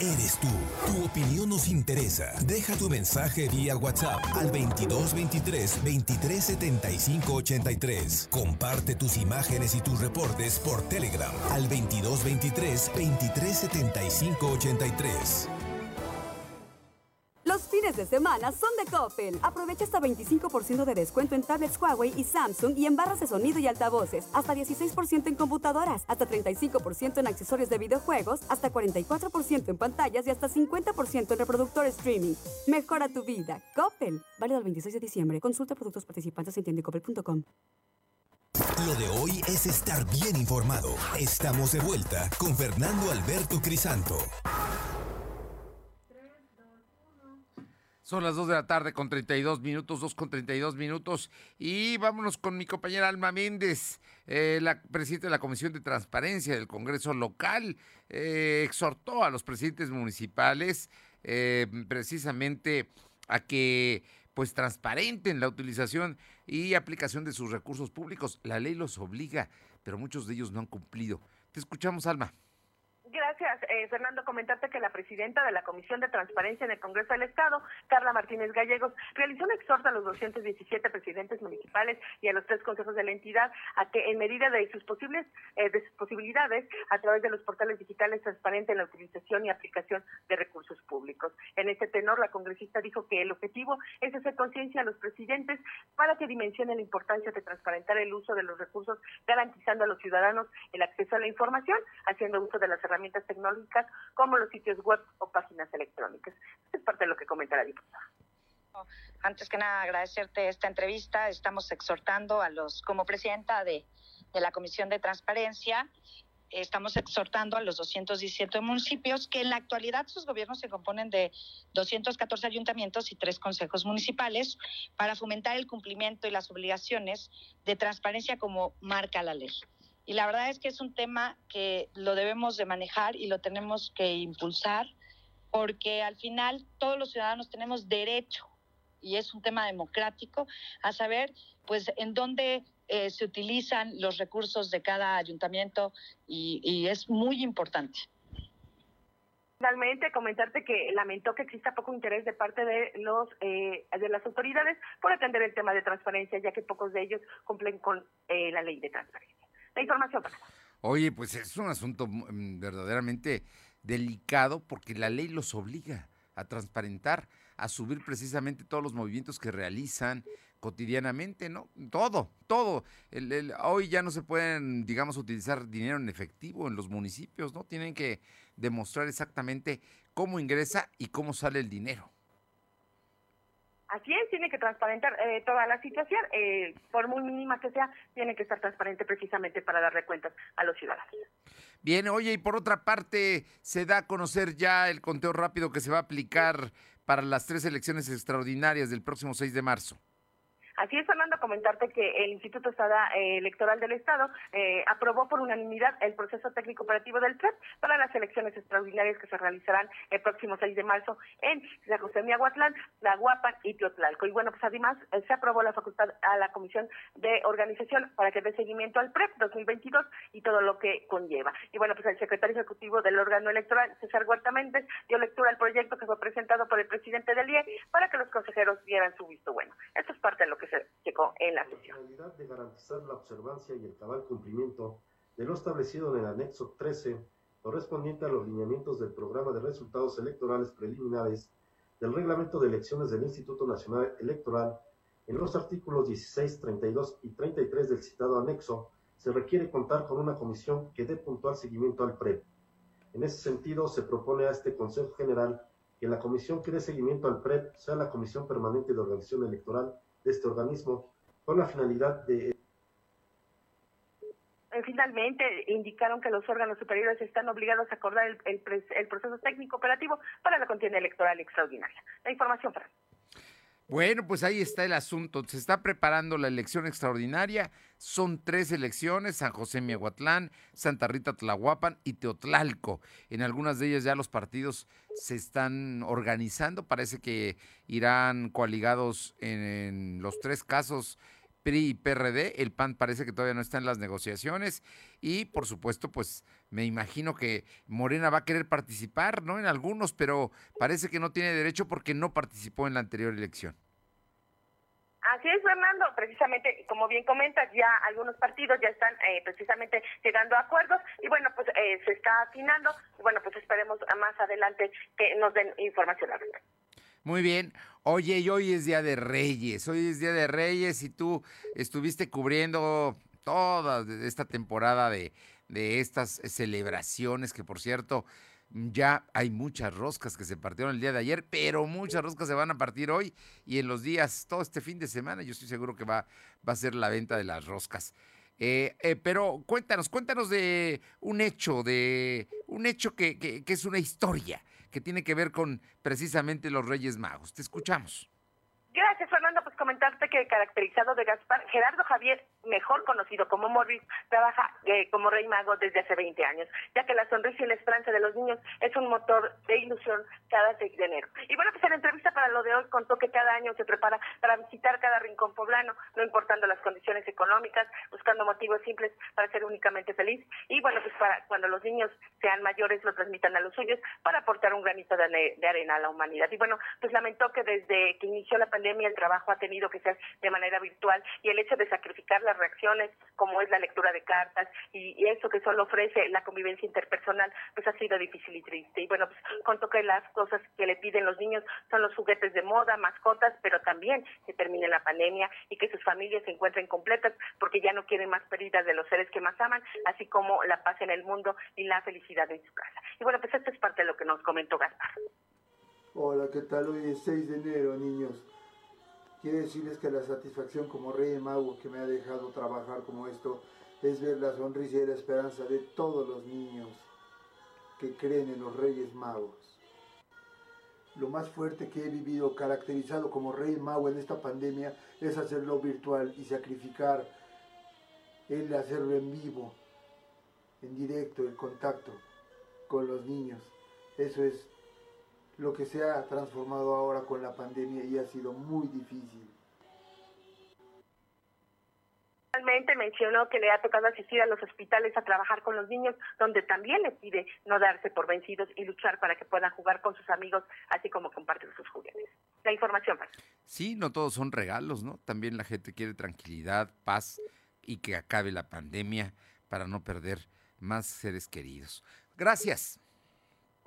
Eres tú. Tu opinión nos interesa. Deja tu mensaje vía WhatsApp al 2223 2375 83. Comparte tus imágenes y tus reportes por Telegram al 2223 2375 83. Los fines de semana son de Coppel. Aprovecha hasta 25% de descuento en tablets Huawei y Samsung y en barras de sonido y altavoces. Hasta 16% en computadoras, hasta 35% en accesorios de videojuegos, hasta 44% en pantallas y hasta 50% en reproductor streaming. Mejora tu vida. Coppel. Válido el 26 de diciembre. Consulta productos participantes en tiendecoppel.com. Lo de hoy es estar bien informado. Estamos de vuelta con Fernando Alberto Crisanto. Son las 2 de la tarde con 32 minutos, 2 con 32 minutos. Y vámonos con mi compañera Alma Méndez, eh, la presidenta de la Comisión de Transparencia del Congreso Local. Eh, exhortó a los presidentes municipales eh, precisamente a que pues transparenten la utilización y aplicación de sus recursos públicos. La ley los obliga, pero muchos de ellos no han cumplido. Te escuchamos, Alma. Gracias, eh, Fernando. Comentarte que la presidenta de la Comisión de Transparencia en el Congreso del Estado, Carla Martínez Gallegos, realizó un exhorto a los 217 presidentes municipales y a los tres consejos de la entidad a que, en medida de sus posibles eh, de sus posibilidades, a través de los portales digitales, transparenten la utilización y aplicación de recursos públicos. En este tenor, la congresista dijo que el objetivo es hacer conciencia a los presidentes para que dimensionen la importancia de transparentar el uso de los recursos, garantizando a los ciudadanos el acceso a la información, haciendo uso de las herramientas herramientas como los sitios web o páginas electrónicas. es parte de lo que comenta la diputada. Antes que nada, agradecerte esta entrevista. Estamos exhortando a los, como presidenta de, de la Comisión de Transparencia, estamos exhortando a los 217 municipios que en la actualidad sus gobiernos se componen de 214 ayuntamientos y tres consejos municipales para fomentar el cumplimiento y las obligaciones de transparencia como marca la ley. Y la verdad es que es un tema que lo debemos de manejar y lo tenemos que impulsar porque al final todos los ciudadanos tenemos derecho y es un tema democrático a saber pues en dónde eh, se utilizan los recursos de cada ayuntamiento y, es muy importante. Finalmente, comentarte que lamentó que exista poco interés de parte de los eh, de las autoridades por atender el tema de transparencia, ya que pocos de ellos cumplen con eh, la ley de transparencia información. Oye, pues es un asunto mm, verdaderamente delicado porque la ley los obliga a transparentar, a subir precisamente todos los movimientos que realizan cotidianamente, ¿no? Todo, todo. hoy ya no se pueden, digamos, utilizar dinero en efectivo en los municipios, ¿no? Tienen que demostrar exactamente cómo ingresa y cómo sale el dinero. Así es, tiene que transparentar eh, toda la situación, eh, por muy mínima que sea, tiene que estar transparente precisamente para darle cuentas a los ciudadanos. Bien, oye, y por otra parte, se da a conocer ya el conteo rápido que se va a aplicar para las tres elecciones extraordinarias del próximo 6 de marzo. Así es, comentarte que el Instituto eh, Electoral del Estado eh, aprobó por unanimidad el proceso técnico operativo del PREP para las elecciones extraordinarias que se realizarán el próximo 6 de marzo en San José La Guapa y Teotlalco. Y bueno, pues además eh, se aprobó la facultad a la Comisión de Organización para que dé seguimiento al PREP 2022 y todo lo que conlleva. Y bueno, pues el secretario ejecutivo del órgano electoral, César Huerta dio lectura al proyecto que fue presentado por el presidente del IE para que los consejeros dieran su visto bueno. Esto es parte de lo que se llegó en la sesión. La de garantizar la observancia y el cabal cumplimiento de lo establecido en el anexo 13 correspondiente a los lineamientos del programa de resultados electorales preliminares del reglamento de elecciones del Instituto Nacional Electoral, en los artículos 16, 32 y 33 del citado anexo, se requiere contar con una comisión que dé puntual seguimiento al PREP. En ese sentido, se propone a este Consejo General que la comisión que dé seguimiento al PREP sea la Comisión Permanente de Organización Electoral de este organismo, con la finalidad de eh, finalmente indicaron que los órganos superiores están obligados a acordar el, proceso técnico operativo para la contienda electoral extraordinaria. La información, para. Bueno, pues ahí está el asunto. Se está preparando la elección extraordinaria. Son tres elecciones, San José Miahuatlán, Santa Rita Tlahuapan y Teotlalco. En algunas de ellas ya los partidos se están organizando. Parece que irán coaligados en los tres casos PRI y PRD. El PAN parece que todavía no está en las negociaciones. Y por supuesto, pues me imagino que Morena va a querer participar, ¿no? En algunos, pero parece que no tiene derecho porque no participó en la anterior elección. Así es, Fernando. Precisamente, como bien comentas, ya algunos partidos ya están eh, precisamente llegando a acuerdos y bueno, pues eh, se está afinando bueno, pues esperemos más adelante que nos den información al respecto. Muy bien. Oye, y hoy es Día de Reyes. Hoy es Día de Reyes y tú estuviste cubriendo toda esta temporada de, de estas celebraciones que, por cierto, ya hay muchas roscas que se partieron el día de ayer, pero muchas roscas se van a partir hoy y en los días, todo este fin de semana, yo estoy seguro que va, va a ser la venta de las roscas. Eh, eh, pero cuéntanos, cuéntanos de un hecho, de un hecho que, que, que es una historia que tiene que ver con precisamente los Reyes Magos. Te escuchamos. Gracias, Fernando. Pues comentarte que caracterizado de Gaspar, Gerardo Javier, mejor conocido como Morris, trabaja eh, como rey mago desde hace 20 años, ya que la sonrisa y la esperanza de los niños es un motor de ilusión cada 6 de enero. Y bueno, pues en la entrevista para lo de hoy contó que cada año se prepara para visitar cada rincón poblano, no importando las condiciones económicas, buscando motivos simples para ser únicamente feliz. Y bueno, pues para cuando los niños sean mayores lo transmitan a los suyos para aportar un granito de, de arena a la humanidad. Y bueno, pues lamentó que desde que inició la pandemia el trabajo ha tenido que ser de manera virtual y el hecho de sacrificar las reacciones como es la lectura de cartas y, eso que solo ofrece la convivencia interpersonal pues ha sido difícil y triste y bueno pues contó que las cosas que le piden los niños son los juguetes de moda mascotas pero también que termine la pandemia y que sus familias se encuentren completas porque ya no quieren más pérdidas de los seres que más aman así como la paz en el mundo y la felicidad en su casa y bueno pues esto es parte de lo que nos comentó Gaspar Hola, ¿qué tal? Hoy es 6 de enero, niños. Quiero decirles que la satisfacción como rey mago que me ha dejado trabajar como esto es ver la sonrisa y la esperanza de todos los niños que creen en los reyes magos. Lo más fuerte que he vivido caracterizado como rey mago en esta pandemia es hacerlo virtual y sacrificar el hacerlo en vivo, en directo, el contacto con los niños. Eso es lo que se ha transformado ahora con la pandemia y ha sido muy difícil. Finalmente mencionó que le ha tocado asistir a los hospitales a trabajar con los niños, donde también le pide no darse por vencidos y luchar para que puedan jugar con sus amigos, así como compartir sus juguetes. La información. Sí, no todos son regalos, ¿no? También la gente quiere tranquilidad, paz y que acabe la pandemia para no perder más seres queridos. Gracias.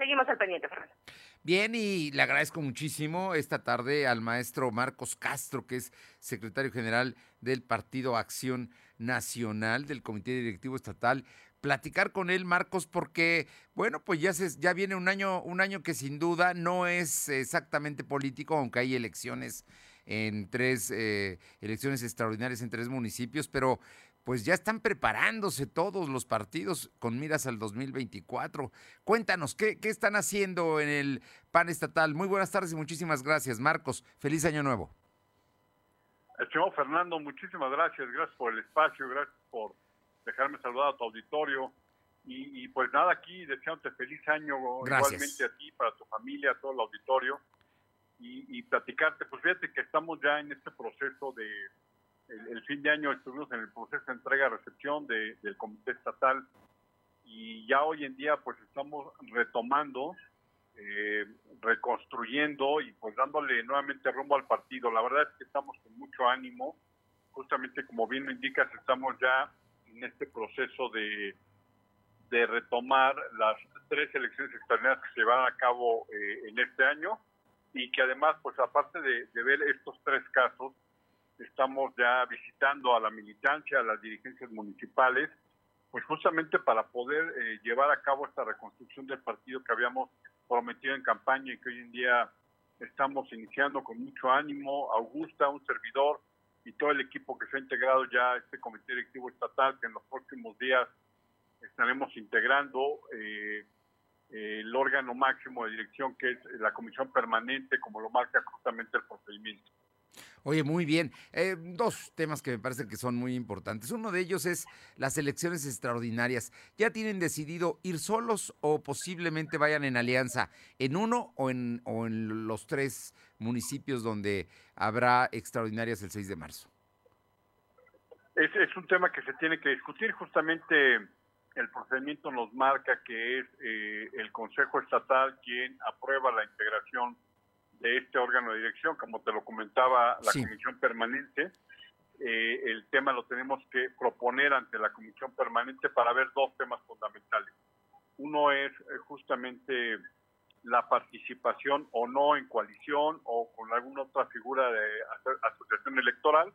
Seguimos al pendiente, Fernando. Bien, y le agradezco muchísimo esta tarde al maestro Marcos Castro, que es secretario general del Partido Acción Nacional del Comité Directivo Estatal. Platicar con él, Marcos, porque, bueno, pues ya, se, ya viene un año, un año que sin duda no es exactamente político, aunque hay elecciones en tres eh, elecciones extraordinarias en tres municipios, pero pues ya están preparándose todos los partidos con miras al 2024. Cuéntanos, ¿qué, ¿qué, están haciendo en el PAN estatal? Muy buenas tardes y muchísimas gracias, Marcos. Feliz año nuevo. Estimado Fernando, muchísimas gracias, gracias por el espacio, gracias por dejarme saludar a tu auditorio. Y, pues nada, aquí deseándote feliz año igualmente a ti, para tu familia, a todo el auditorio. Y, platicarte, pues fíjate que estamos ya en este proceso de, el, fin de año estuvimos en el proceso de entrega-recepción del Comité Estatal y ya hoy en día pues estamos retomando, eh, reconstruyendo y pues dándole nuevamente rumbo al partido. La verdad es que estamos con mucho ánimo, justamente como bien lo indicas, estamos ya en este proceso de, de retomar las tres elecciones extraordinarias que se van a cabo eh, en este año y que además, pues aparte de, ver estos tres casos, estamos ya visitando a la militancia, a las dirigencias municipales, pues justamente para poder eh, llevar a cabo esta reconstrucción del partido que habíamos prometido en campaña y que hoy en día estamos iniciando con mucho ánimo. Augusta, un servidor y todo el equipo que se ha integrado ya a este comité directivo estatal, que en los próximos días estaremos integrando eh, el órgano máximo de dirección, que es la comisión permanente, como lo marca justamente el procedimiento. Oye, muy bien. Eh, dos temas que me parecen que son muy importantes. Uno de ellos es las elecciones extraordinarias. ¿Ya tienen decidido ir solos o posiblemente vayan en alianza en uno o en, o en los tres municipios donde habrá extraordinarias el 6 de marzo? Es, es un tema que se tiene que discutir. Justamente el procedimiento nos marca que es eh, el Consejo Estatal quien aprueba la integración de este órgano de dirección, como te lo comentaba la Comisión Permanente. Eh, el tema lo tenemos que proponer ante la Comisión Permanente para ver dos temas fundamentales. Uno es eh, justamente la participación o no en coalición o con alguna otra figura de asociación electoral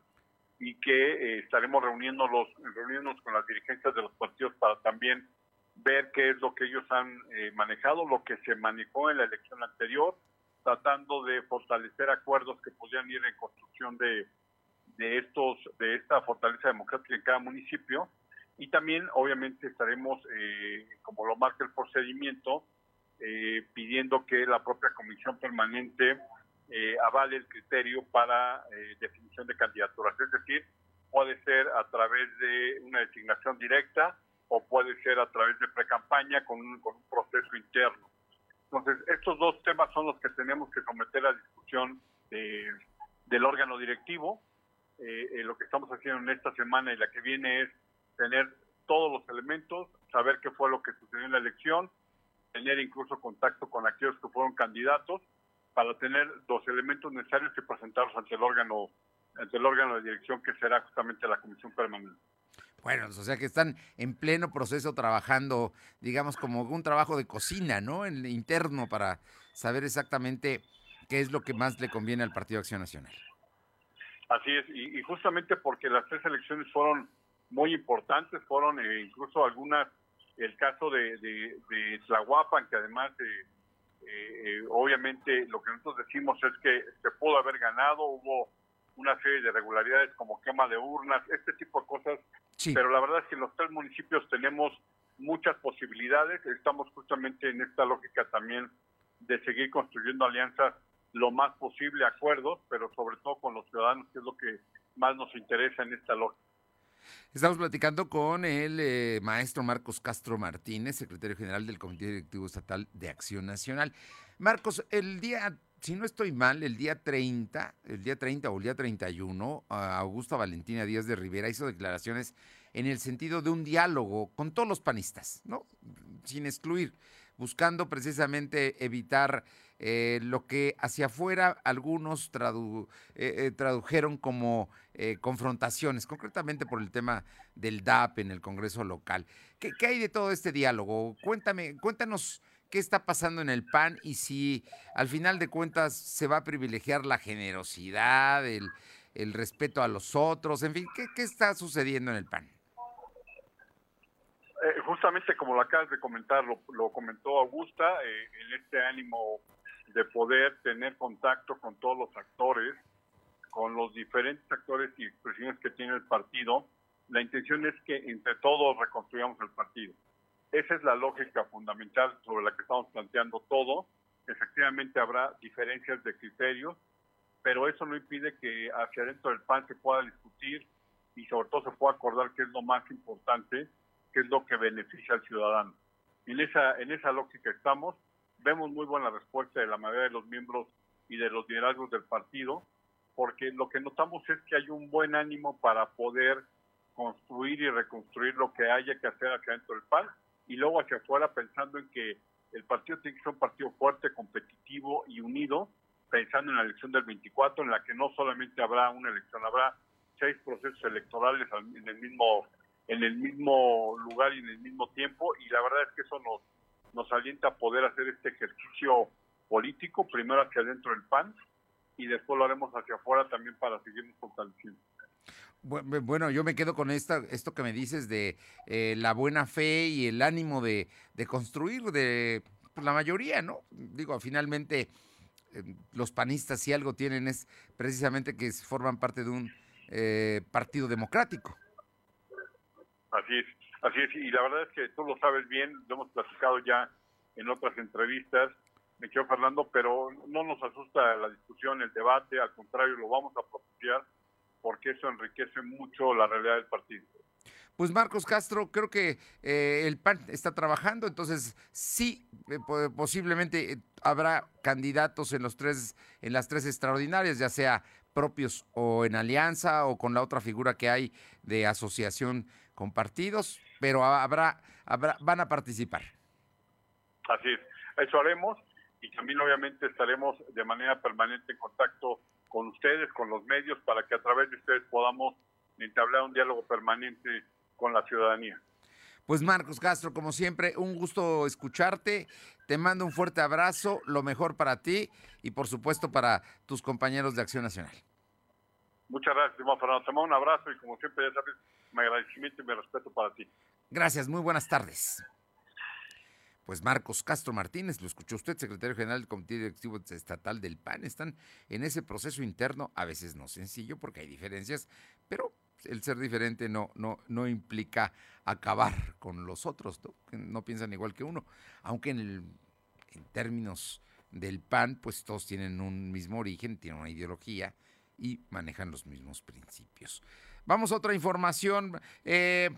y que eh, estaremos reuniéndonos, reuniéndonos con las dirigencias de los partidos para también ver qué es lo que ellos han manejado, lo que se manejó en la elección anterior, tratando de fortalecer acuerdos que podrían ir en construcción de, de estos de esta fortaleza democrática en cada municipio. Y también obviamente estaremos eh, como lo marca el procedimiento eh, pidiendo que la propia comisión permanente eh, avale el criterio para definición de candidaturas. Es decir puede ser a través de una designación directa o puede ser a través de precampaña con con un proceso interno entonces, estos dos temas son los que tenemos que someter a discusión del órgano directivo. Eh, eh, lo que estamos haciendo en esta semana y la que viene es tener todos los elementos, saber qué fue lo que sucedió en la elección, tener incluso contacto con aquellos que fueron candidatos para tener los elementos necesarios y presentarlos ante el órgano ante el órgano de dirección que será justamente la comisión permanente. Bueno, o sea que están en pleno proceso trabajando, digamos, como un trabajo de cocina, ¿no? En interno para saber exactamente qué es lo que más le conviene al Partido Acción Nacional. Así es, y, justamente porque las tres elecciones fueron muy importantes, fueron eh, incluso algunas, el caso de, de, de Tlahuapan, que además, eh, eh, obviamente, lo que nosotros decimos es que se pudo haber ganado, hubo una serie de irregularidades como quema de urnas, este tipo de cosas. Pero la verdad es que en los tres municipios tenemos muchas posibilidades. Estamos justamente en esta lógica también de seguir construyendo alianzas lo más posible, acuerdos, pero sobre todo con los ciudadanos, que es lo que más nos interesa en esta lógica. Estamos platicando con el eh, maestro Marcos Castro Martínez, secretario general del Comité Directivo Estatal de Acción Nacional. Marcos, el día si no estoy mal, el día 30, el día 30 o el día 31, Augusta Valentina Díaz de Rivera hizo declaraciones en el sentido de un diálogo con todos los panistas, ¿no? Sin excluir, buscando precisamente evitar eh, lo que hacia afuera algunos eh, eh, tradujeron como confrontaciones, concretamente por el tema del DAP en el Congreso local. ¿Qué, ¿Qué, hay de todo este diálogo? Cuéntame, cuéntanos qué está pasando en el PAN y si al final de cuentas se va a privilegiar la generosidad, el, respeto a los otros, en fin, ¿qué, está sucediendo en el PAN? Eh, justamente como lo acabas de comentar, lo, comentó Augusta, eh, en este ánimo de poder tener contacto con todos los actores, con los diferentes actores y expresiones que tiene el partido, la intención es que entre todos reconstruyamos el partido. Esa es la lógica fundamental sobre la que estamos planteando todo. Efectivamente habrá diferencias de criterios, pero eso no impide que hacia adentro del PAN se pueda discutir y sobre todo se pueda acordar qué es lo más importante, qué es lo que beneficia al ciudadano. En esa, en esa lógica estamos, vemos muy buena respuesta de la mayoría de los miembros y de los liderazgos del partido, porque lo que notamos es que hay un buen ánimo para poder construir y reconstruir lo que haya que hacer hacia dentro del PAN y luego hacia afuera pensando en que el partido tiene que ser un partido fuerte, competitivo y unido, pensando en la elección del 24, en la que no solamente habrá una elección, habrá seis procesos electorales en el mismo en el mismo lugar y en el mismo tiempo y la verdad es que eso nos nos alienta a poder hacer este ejercicio político, primero hacia adentro del PAN y después lo haremos hacia afuera también para seguirnos fortaleciendo. Bueno, yo me quedo con esta, esto que me dices de eh, la buena fe y el ánimo de, construir de pues, la mayoría, ¿no? Digo, finalmente eh, los panistas si algo tienen es precisamente que forman parte de un eh, partido democrático. Así es, así es, y la verdad es que tú lo sabes bien, lo hemos platicado ya en otras entrevistas, me quedo Fernando, pero no nos asusta la discusión, el debate, al contrario, lo vamos a propiciar porque eso enriquece mucho la realidad del partido. Pues Marcos Castro, creo que eh, el PAN está trabajando, entonces sí, eh, posiblemente eh, habrá candidatos en los tres, en las tres extraordinarias, ya sea propios o en alianza o con la otra figura que hay de asociación con partidos, pero habrá, habrá van a participar. Así es, eso haremos y también obviamente estaremos de manera permanente en contacto con ustedes, con los medios, para que a través de ustedes podamos entablar un diálogo permanente con la ciudadanía. Pues Marcos Castro, como siempre, un gusto escucharte. Te mando un fuerte abrazo, lo mejor para ti y por supuesto para tus compañeros de Acción Nacional. Muchas gracias, estimado Fernando. Te mando un abrazo y como siempre, ya sabes, mi agradecimiento y mi respeto para ti. Gracias, muy buenas tardes. Pues Marcos Castro Martínez, lo escuchó usted, secretario general del Comité Directivo Estatal del PAN, están en ese proceso interno, a veces no sencillo porque hay diferencias, pero el ser diferente no, no, no implica acabar con los otros, ¿no? que no piensan igual que uno, aunque en, términos del PAN, pues todos tienen un mismo origen, tienen una ideología y manejan los mismos principios. Vamos a otra información. Eh,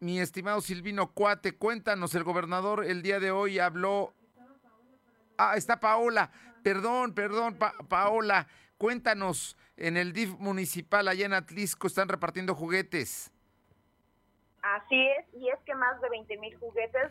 mi estimado Silvino Cuate, cuéntanos, el gobernador el día de hoy habló... Ah, está Paola, perdón, perdón, Paola, cuéntanos, en el DIF municipal allá en Atlisco están repartiendo juguetes. Así es, y es que más de 20 mil juguetes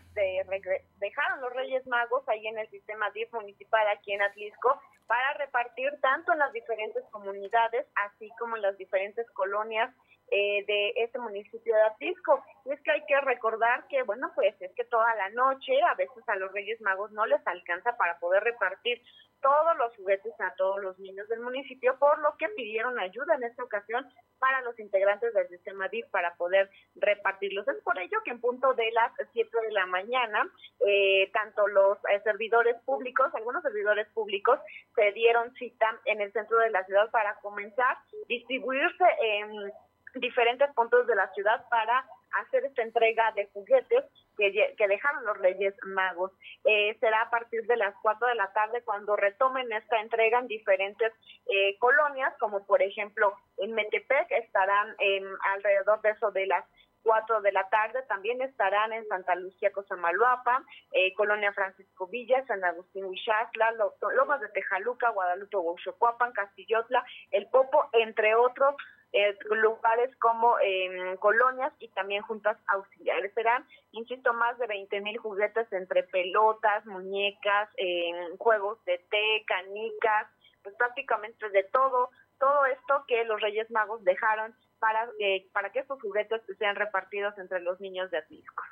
dejaron los Reyes Magos ahí en el sistema DIF municipal aquí en Atlisco para repartir tanto en las diferentes comunidades, así como en las diferentes colonias eh, de este municipio de Atlisco. Y es que hay que recordar que, bueno, pues es que toda la noche a veces a los Reyes Magos no les alcanza para poder repartir todos los juguetes a todos los niños del municipio, por lo que pidieron ayuda en esta ocasión para los integrantes del sistema DIF para poder repartirlos. Es por ello que en punto de las 7 de la mañana, eh, tanto los eh, servidores públicos, algunos servidores públicos, se dieron cita en el centro de la ciudad para comenzar a distribuirse en diferentes puntos de la ciudad para hacer esta entrega de juguetes que, que dejaron los Reyes Magos. Eh, será a partir de las 4 de la tarde cuando retomen esta entrega en diferentes eh, colonias, como por ejemplo en Metepec estarán en alrededor de eso de las 4 de la tarde, también estarán en Santa Lucía, Cosamaluapa, eh, Colonia Francisco Villa, San Agustín Huichazla, Lomas de Tejaluca, Guadalupe, Huachuapan, Castillotla, El Popo, entre otros eh, lugares como eh, colonias y también juntas auxiliares. Serán, insisto, más de 20 mil juguetes entre pelotas, muñecas, eh, juegos de té, canicas, pues prácticamente de todo, todo esto que los Reyes Magos dejaron para, eh, para que estos juguetes sean repartidos entre los niños de Atlisco.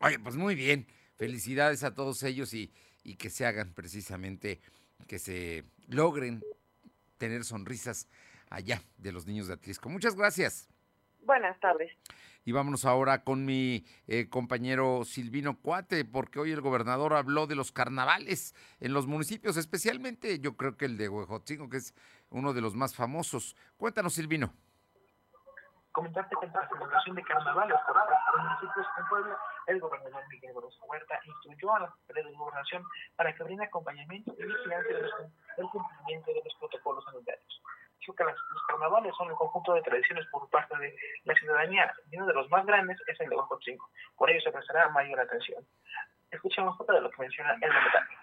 Oye, pues muy bien. Felicidades a todos ellos y, y que se hagan precisamente, que se logren tener sonrisas allá de los niños de Atlisco. Muchas gracias. Buenas tardes. Y vámonos ahora con mi eh, compañero Silvino Cuate, porque hoy el gobernador habló de los carnavales en los municipios, especialmente yo creo que el de Huejotzingo, que es uno de los más famosos. Cuéntanos, Silvino. Comentarte que la celebración de carnavales por los municipios en Puebla el gobernador Miguel Barroso Huerta instruyó a la Secretaría de Gobernación para que brinde acompañamiento y vigilancia del cumplimiento de los protocolos sanitarios. Dijo que los carnavales son el conjunto de tradiciones por parte de la ciudadanía y uno de los más grandes es el de Huejotzingo. Por ello se prestará mayor atención. Escuchemos otra de lo que menciona el mandatario.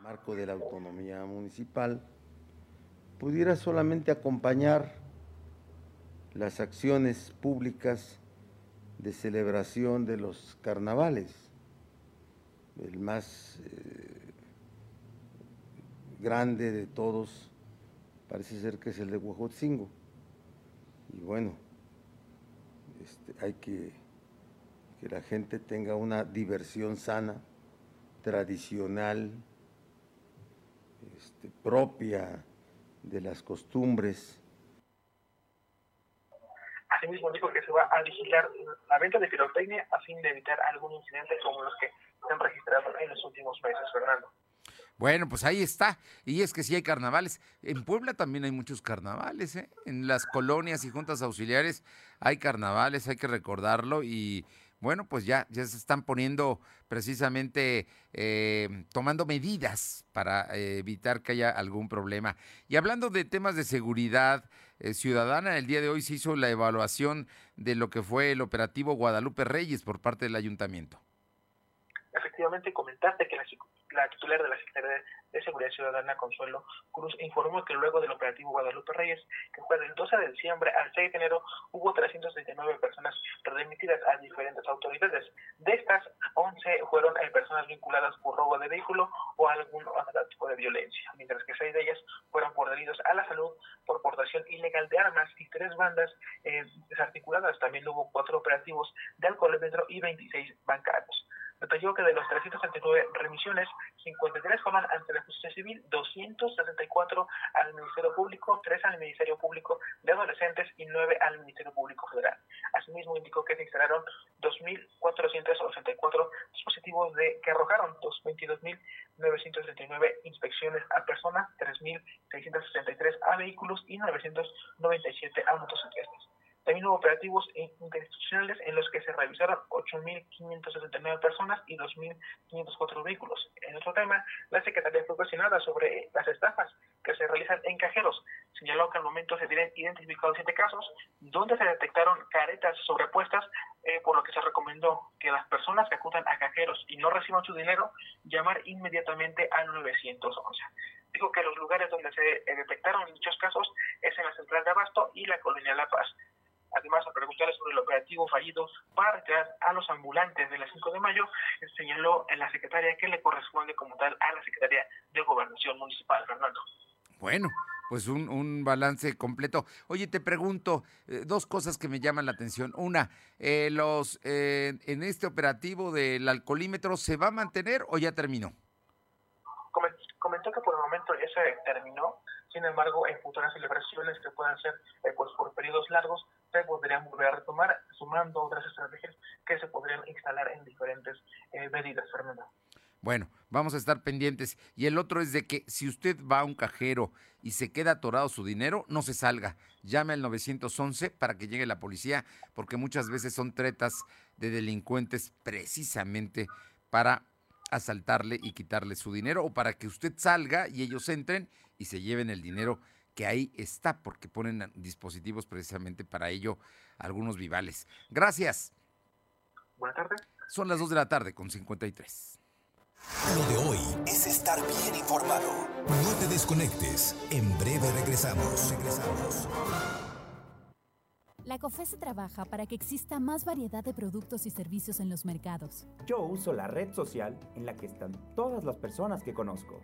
Marco de la autonomía municipal pudiera solamente acompañar las acciones públicas de celebración de los carnavales. El más eh, grande de todos parece ser que es el de Huejotzingo. Y bueno, este, hay que que la gente tenga una diversión sana, tradicional, este, propia de las costumbres. Asimismo dijo que se va a vigilar la venta de pirotecnia a fin de evitar algún incidente como los que se han registrado en los últimos meses, Fernando. Bueno, pues ahí está. Y es que sí hay carnavales. En Puebla también hay muchos carnavales, ¿eh? En las colonias y juntas auxiliares hay carnavales, hay que recordarlo. Y bueno, pues ya, ya se están poniendo precisamente, eh, tomando medidas para eh, evitar que haya algún problema. Y hablando de temas de seguridad eh, ciudadana, el día de hoy se hizo la evaluación de lo que fue el operativo Guadalupe Reyes por parte del ayuntamiento. Efectivamente, comentarte que la la titular de la Secretaría de Seguridad Ciudadana, Consuelo Cruz, informó que luego del operativo Guadalupe Reyes, que fue del 12 de diciembre al 6 de enero, hubo 339 personas remitidas a diferentes autoridades. De estas, 11 fueron eh, personas vinculadas por robo de vehículo o algún otro tipo de violencia, mientras que 6 de ellas fueron por delitos a la salud, por portación ilegal de armas y tres bandas eh, desarticuladas. También hubo cuatro operativos de alcoholímetro y 26 bancarios detalló que de los 369 remisiones, 53 fueron ante la justicia civil, 264 al Ministerio Público, 3 al Ministerio Público de Adolescentes y 9 al Ministerio Público Federal. Asimismo, indicó que se instalaron 2.484 dispositivos de, que arrojaron 22.939 inspecciones a personas, 3.663 a vehículos y 997 a motocicletas. También hubo operativos interinstitucionales en los que se revisaron 8.569 personas y 2.504 vehículos. En otro tema, la Secretaría fue cuestionada sobre las estafas que se realizan en cajeros. Señaló que al momento se tienen identificados siete casos donde se detectaron caretas sobrepuestas, eh, por lo que se recomendó que las personas que acudan a cajeros y no reciban su dinero, llamar inmediatamente al 911 dijo que los lugares donde se eh, detectaron dichos casos es en la central de Abasto y la colonia La Paz. Además, a preguntarle sobre el operativo fallido para retirar a los ambulantes de la 5 de mayo, señaló en la secretaria que le corresponde como tal a la Secretaría de Gobernación Municipal, Fernando. Bueno, pues un, un, balance completo. Oye, te pregunto eh, dos cosas que me llaman la atención. Una, eh, los eh, en este operativo del alcoholímetro, ¿se va a mantener o ya terminó? Comentó que por el momento ya se terminó, sin embargo, en futuras celebraciones que puedan ser pues por periodos largos, podrían volver a retomar, sumando otras estrategias que se podrían instalar en diferentes eh, medidas, Fernando. Bueno, vamos a estar pendientes. Y el otro es de que si usted va a un cajero y se queda atorado su dinero, no se salga. Llame al 911 para que llegue la policía, porque muchas veces son tretas de delincuentes precisamente para asaltarle y quitarle su dinero o para que usted salga y ellos entren y se lleven el dinero que ahí está, porque ponen dispositivos precisamente para ello algunos vivales. Gracias. Buenas tardes. Son las 2 de la tarde con 53. Lo de hoy es estar bien informado. No te desconectes. En breve regresamos. Regresamos. La COFESE trabaja para que exista más variedad de productos y servicios en los mercados. Yo uso la red social en la que están todas las personas que conozco.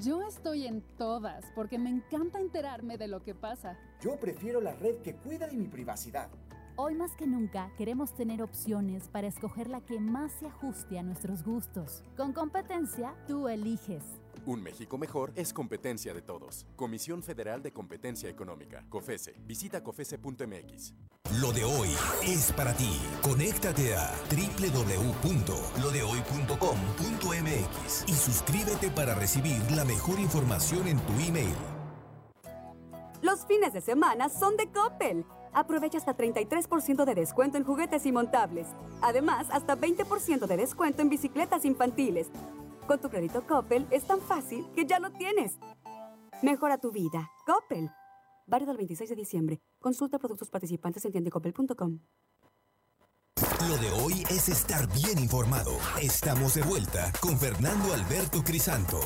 Yo estoy en todas porque me encanta enterarme de lo que pasa. Yo prefiero la red que cuida de mi privacidad. Hoy más que nunca queremos tener opciones para escoger la que más se ajuste a nuestros gustos. Con competencia, tú eliges. Un México mejor es competencia de todos. Comisión Federal de Competencia Económica, COFESE. Visita COFESE.mx. Lo de hoy es para ti. Conéctate a www.lodehoy.com.mx y suscríbete para recibir la mejor información en tu email. Los fines de semana son de Coppel. Aprovecha hasta 33% de descuento en juguetes y montables. Además, hasta 20% de descuento en bicicletas infantiles. Con tu crédito Coppel es tan fácil que ya lo tienes. Mejora tu vida. Coppel. Válido el 26 de diciembre. Consulta productos participantes en tiendecoppel.com. Lo de hoy es estar bien informado. Estamos de vuelta con Fernando Alberto Crisanto.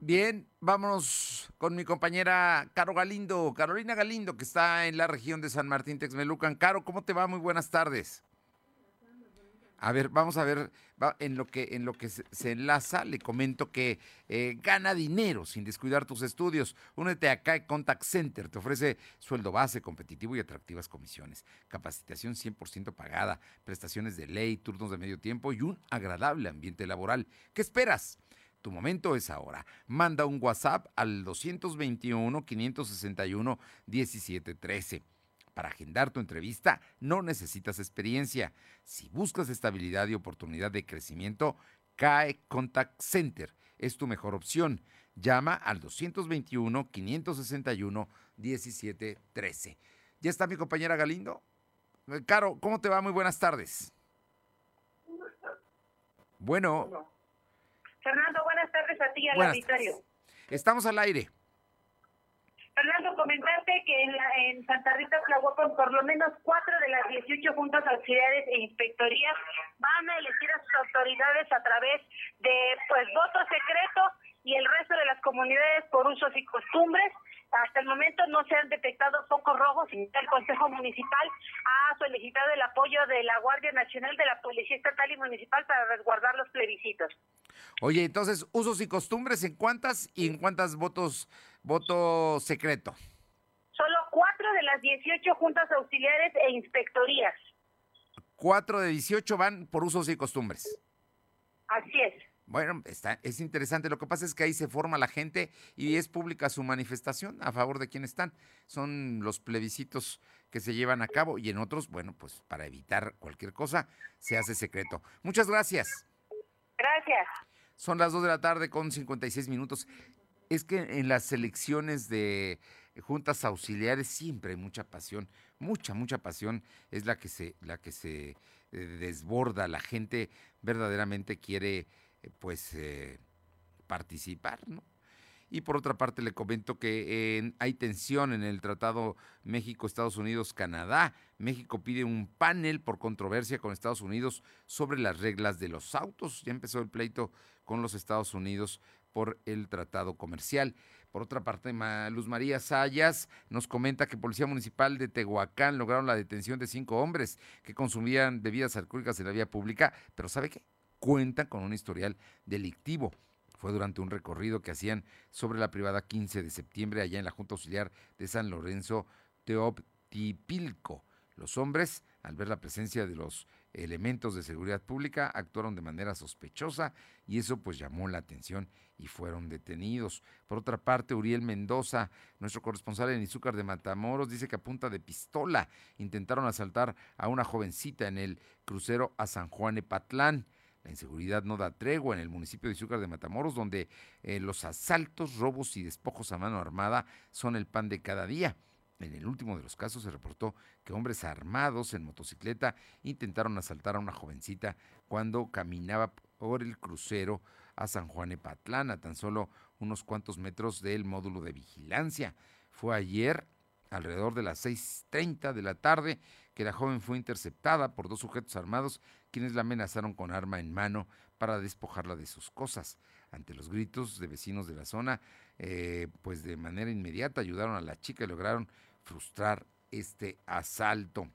Bien, vámonos con mi compañera Caro Galindo, Carolina Galindo, que está en la región de San Martín Texmelucan. Caro, ¿cómo te va? Muy buenas tardes. A ver, vamos a ver, en lo que, en lo que se, enlaza, le comento que eh, gana dinero sin descuidar tus estudios. Únete a CAE Contact Center, te ofrece sueldo base, competitivo y atractivas comisiones, capacitación 100% pagada, prestaciones de ley, turnos de medio tiempo y un agradable ambiente laboral. ¿Qué esperas? Tu momento es ahora. Manda un WhatsApp al 221 561 1713 para agendar tu entrevista no necesitas experiencia. Si buscas estabilidad y oportunidad de crecimiento, CAE Contact Center es tu mejor opción. Llama al 221-561-1713. ¿Ya está mi compañera Galindo? Eh, Caro, ¿cómo te va? Muy buenas tardes. Bueno. Fernando, buenas tardes a ti al auditorio. Estamos al aire. Fernando, comentarte que en, la, en Santa Rita Tlahuapan por lo menos cuatro de las 18 juntas auxiliares e inspectorías van a elegir a sus autoridades a través de pues voto secreto y el resto de las comunidades por usos y costumbres. Hasta el momento no se han detectado focos rojos y el Consejo Municipal ha solicitado el apoyo de la Guardia Nacional, de la Policía Estatal y Municipal para resguardar los plebiscitos. Oye, entonces, usos y costumbres, ¿en cuántas y en cuántas votos, voto secreto? Solo cuatro de las 18 juntas auxiliares e inspectorías. Cuatro de 18 van por usos y costumbres. Así es. Bueno, está, es interesante. Lo que pasa es que ahí se forma la gente y es pública su manifestación a favor de quien están. Son los plebiscitos que se llevan a cabo y en otros, bueno, pues para evitar cualquier cosa se hace secreto. Muchas gracias. Gracias. Son las 2 de la tarde con 56 minutos. Es que en las elecciones de juntas auxiliares siempre hay mucha pasión, mucha, mucha pasión es la que se, la que se eh, desborda. La gente verdaderamente quiere eh, pues eh, participar, ¿no? Y por otra parte le comento que hay tensión en el Tratado México-Estados Unidos-Canadá. México pide un panel por controversia con Estados Unidos sobre las reglas de los autos. Ya empezó el pleito con los Estados Unidos por el tratado comercial. Por otra parte, Luz María Sayas nos comenta que Policía Municipal de Tehuacán lograron la detención de cinco hombres que consumían bebidas alcohólicas en la vía pública, pero ¿sabe qué? Cuentan con un historial delictivo. Fue durante un recorrido que hacían sobre la privada 15 de septiembre allá en la Junta Auxiliar de San Lorenzo Teoptipilco. Los hombres, al ver la presencia de los elementos de seguridad pública, actuaron de manera sospechosa y eso pues llamó la atención y fueron detenidos. Por otra parte, Uriel Mendoza, nuestro corresponsal en Izúcar de Matamoros, dice que a punta de pistola intentaron asaltar a una jovencita en el crucero a San Juan Epatlán. La inseguridad no da tregua en el municipio de Izúcar de Matamoros, donde eh, los asaltos, robos y despojos a mano armada son el pan de cada día. En el último de los casos se reportó que hombres armados en motocicleta intentaron asaltar a una jovencita cuando caminaba por el crucero a San Juan Epatlán, a tan solo unos cuantos metros del módulo de vigilancia. Fue ayer, alrededor de las 6.30 de la tarde, que la joven fue interceptada por dos sujetos armados quienes la amenazaron con arma en mano para despojarla de sus cosas. Ante los gritos de vecinos de la zona, eh, pues de manera inmediata ayudaron a la chica y lograron frustrar este asalto.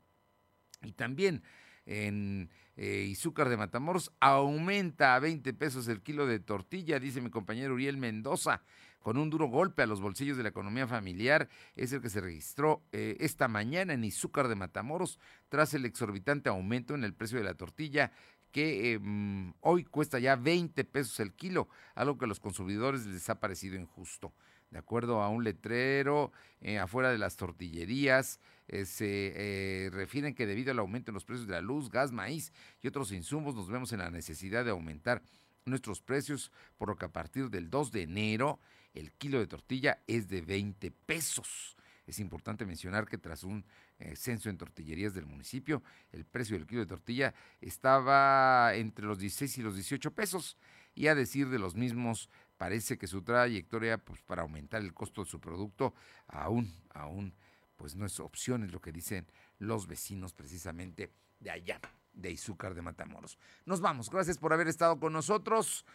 Y también en eh, Izúcar de Matamoros aumenta a 20 pesos el kilo de tortilla, dice mi compañero Uriel Mendoza con un duro golpe a los bolsillos de la economía familiar, es el que se registró eh, esta mañana en Izúcar de Matamoros tras el exorbitante aumento en el precio de la tortilla que em, hoy cuesta ya 20 pesos el kilo, algo que a los consumidores les ha parecido injusto. De acuerdo a un letrero eh, afuera de las tortillerías, eh, se refieren que debido al aumento en los precios de la luz, gas, maíz y otros insumos, nos vemos en la necesidad de aumentar nuestros precios, por lo que a partir del 2 de enero el kilo de tortilla es de 20 pesos. Es importante mencionar que tras un eh, censo en tortillerías del municipio, el precio del kilo de tortilla estaba entre los 16 y los 18 pesos. Y a decir de los mismos, parece que su trayectoria pues, para aumentar el costo de su producto aún, aún, pues no es opción, es lo que dicen los vecinos precisamente de allá, de Izúcar de Matamoros. Nos vamos, gracias por haber estado con nosotros.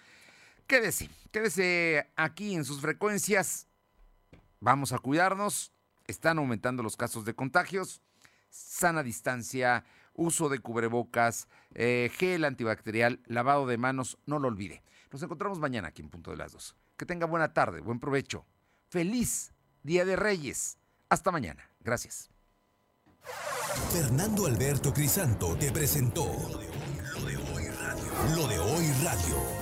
Quédese, quédese aquí en sus frecuencias. Vamos a cuidarnos. Están aumentando los casos de contagios. Sana distancia, uso de cubrebocas, eh, gel antibacterial, lavado de manos, no lo olvide. Nos encontramos mañana aquí en Punto de las Dos. Que tenga buena tarde, buen provecho. Feliz Día de Reyes. Hasta mañana. Gracias. Fernando Alberto Crisanto te presentó Lo de hoy radio. Lo de hoy radio.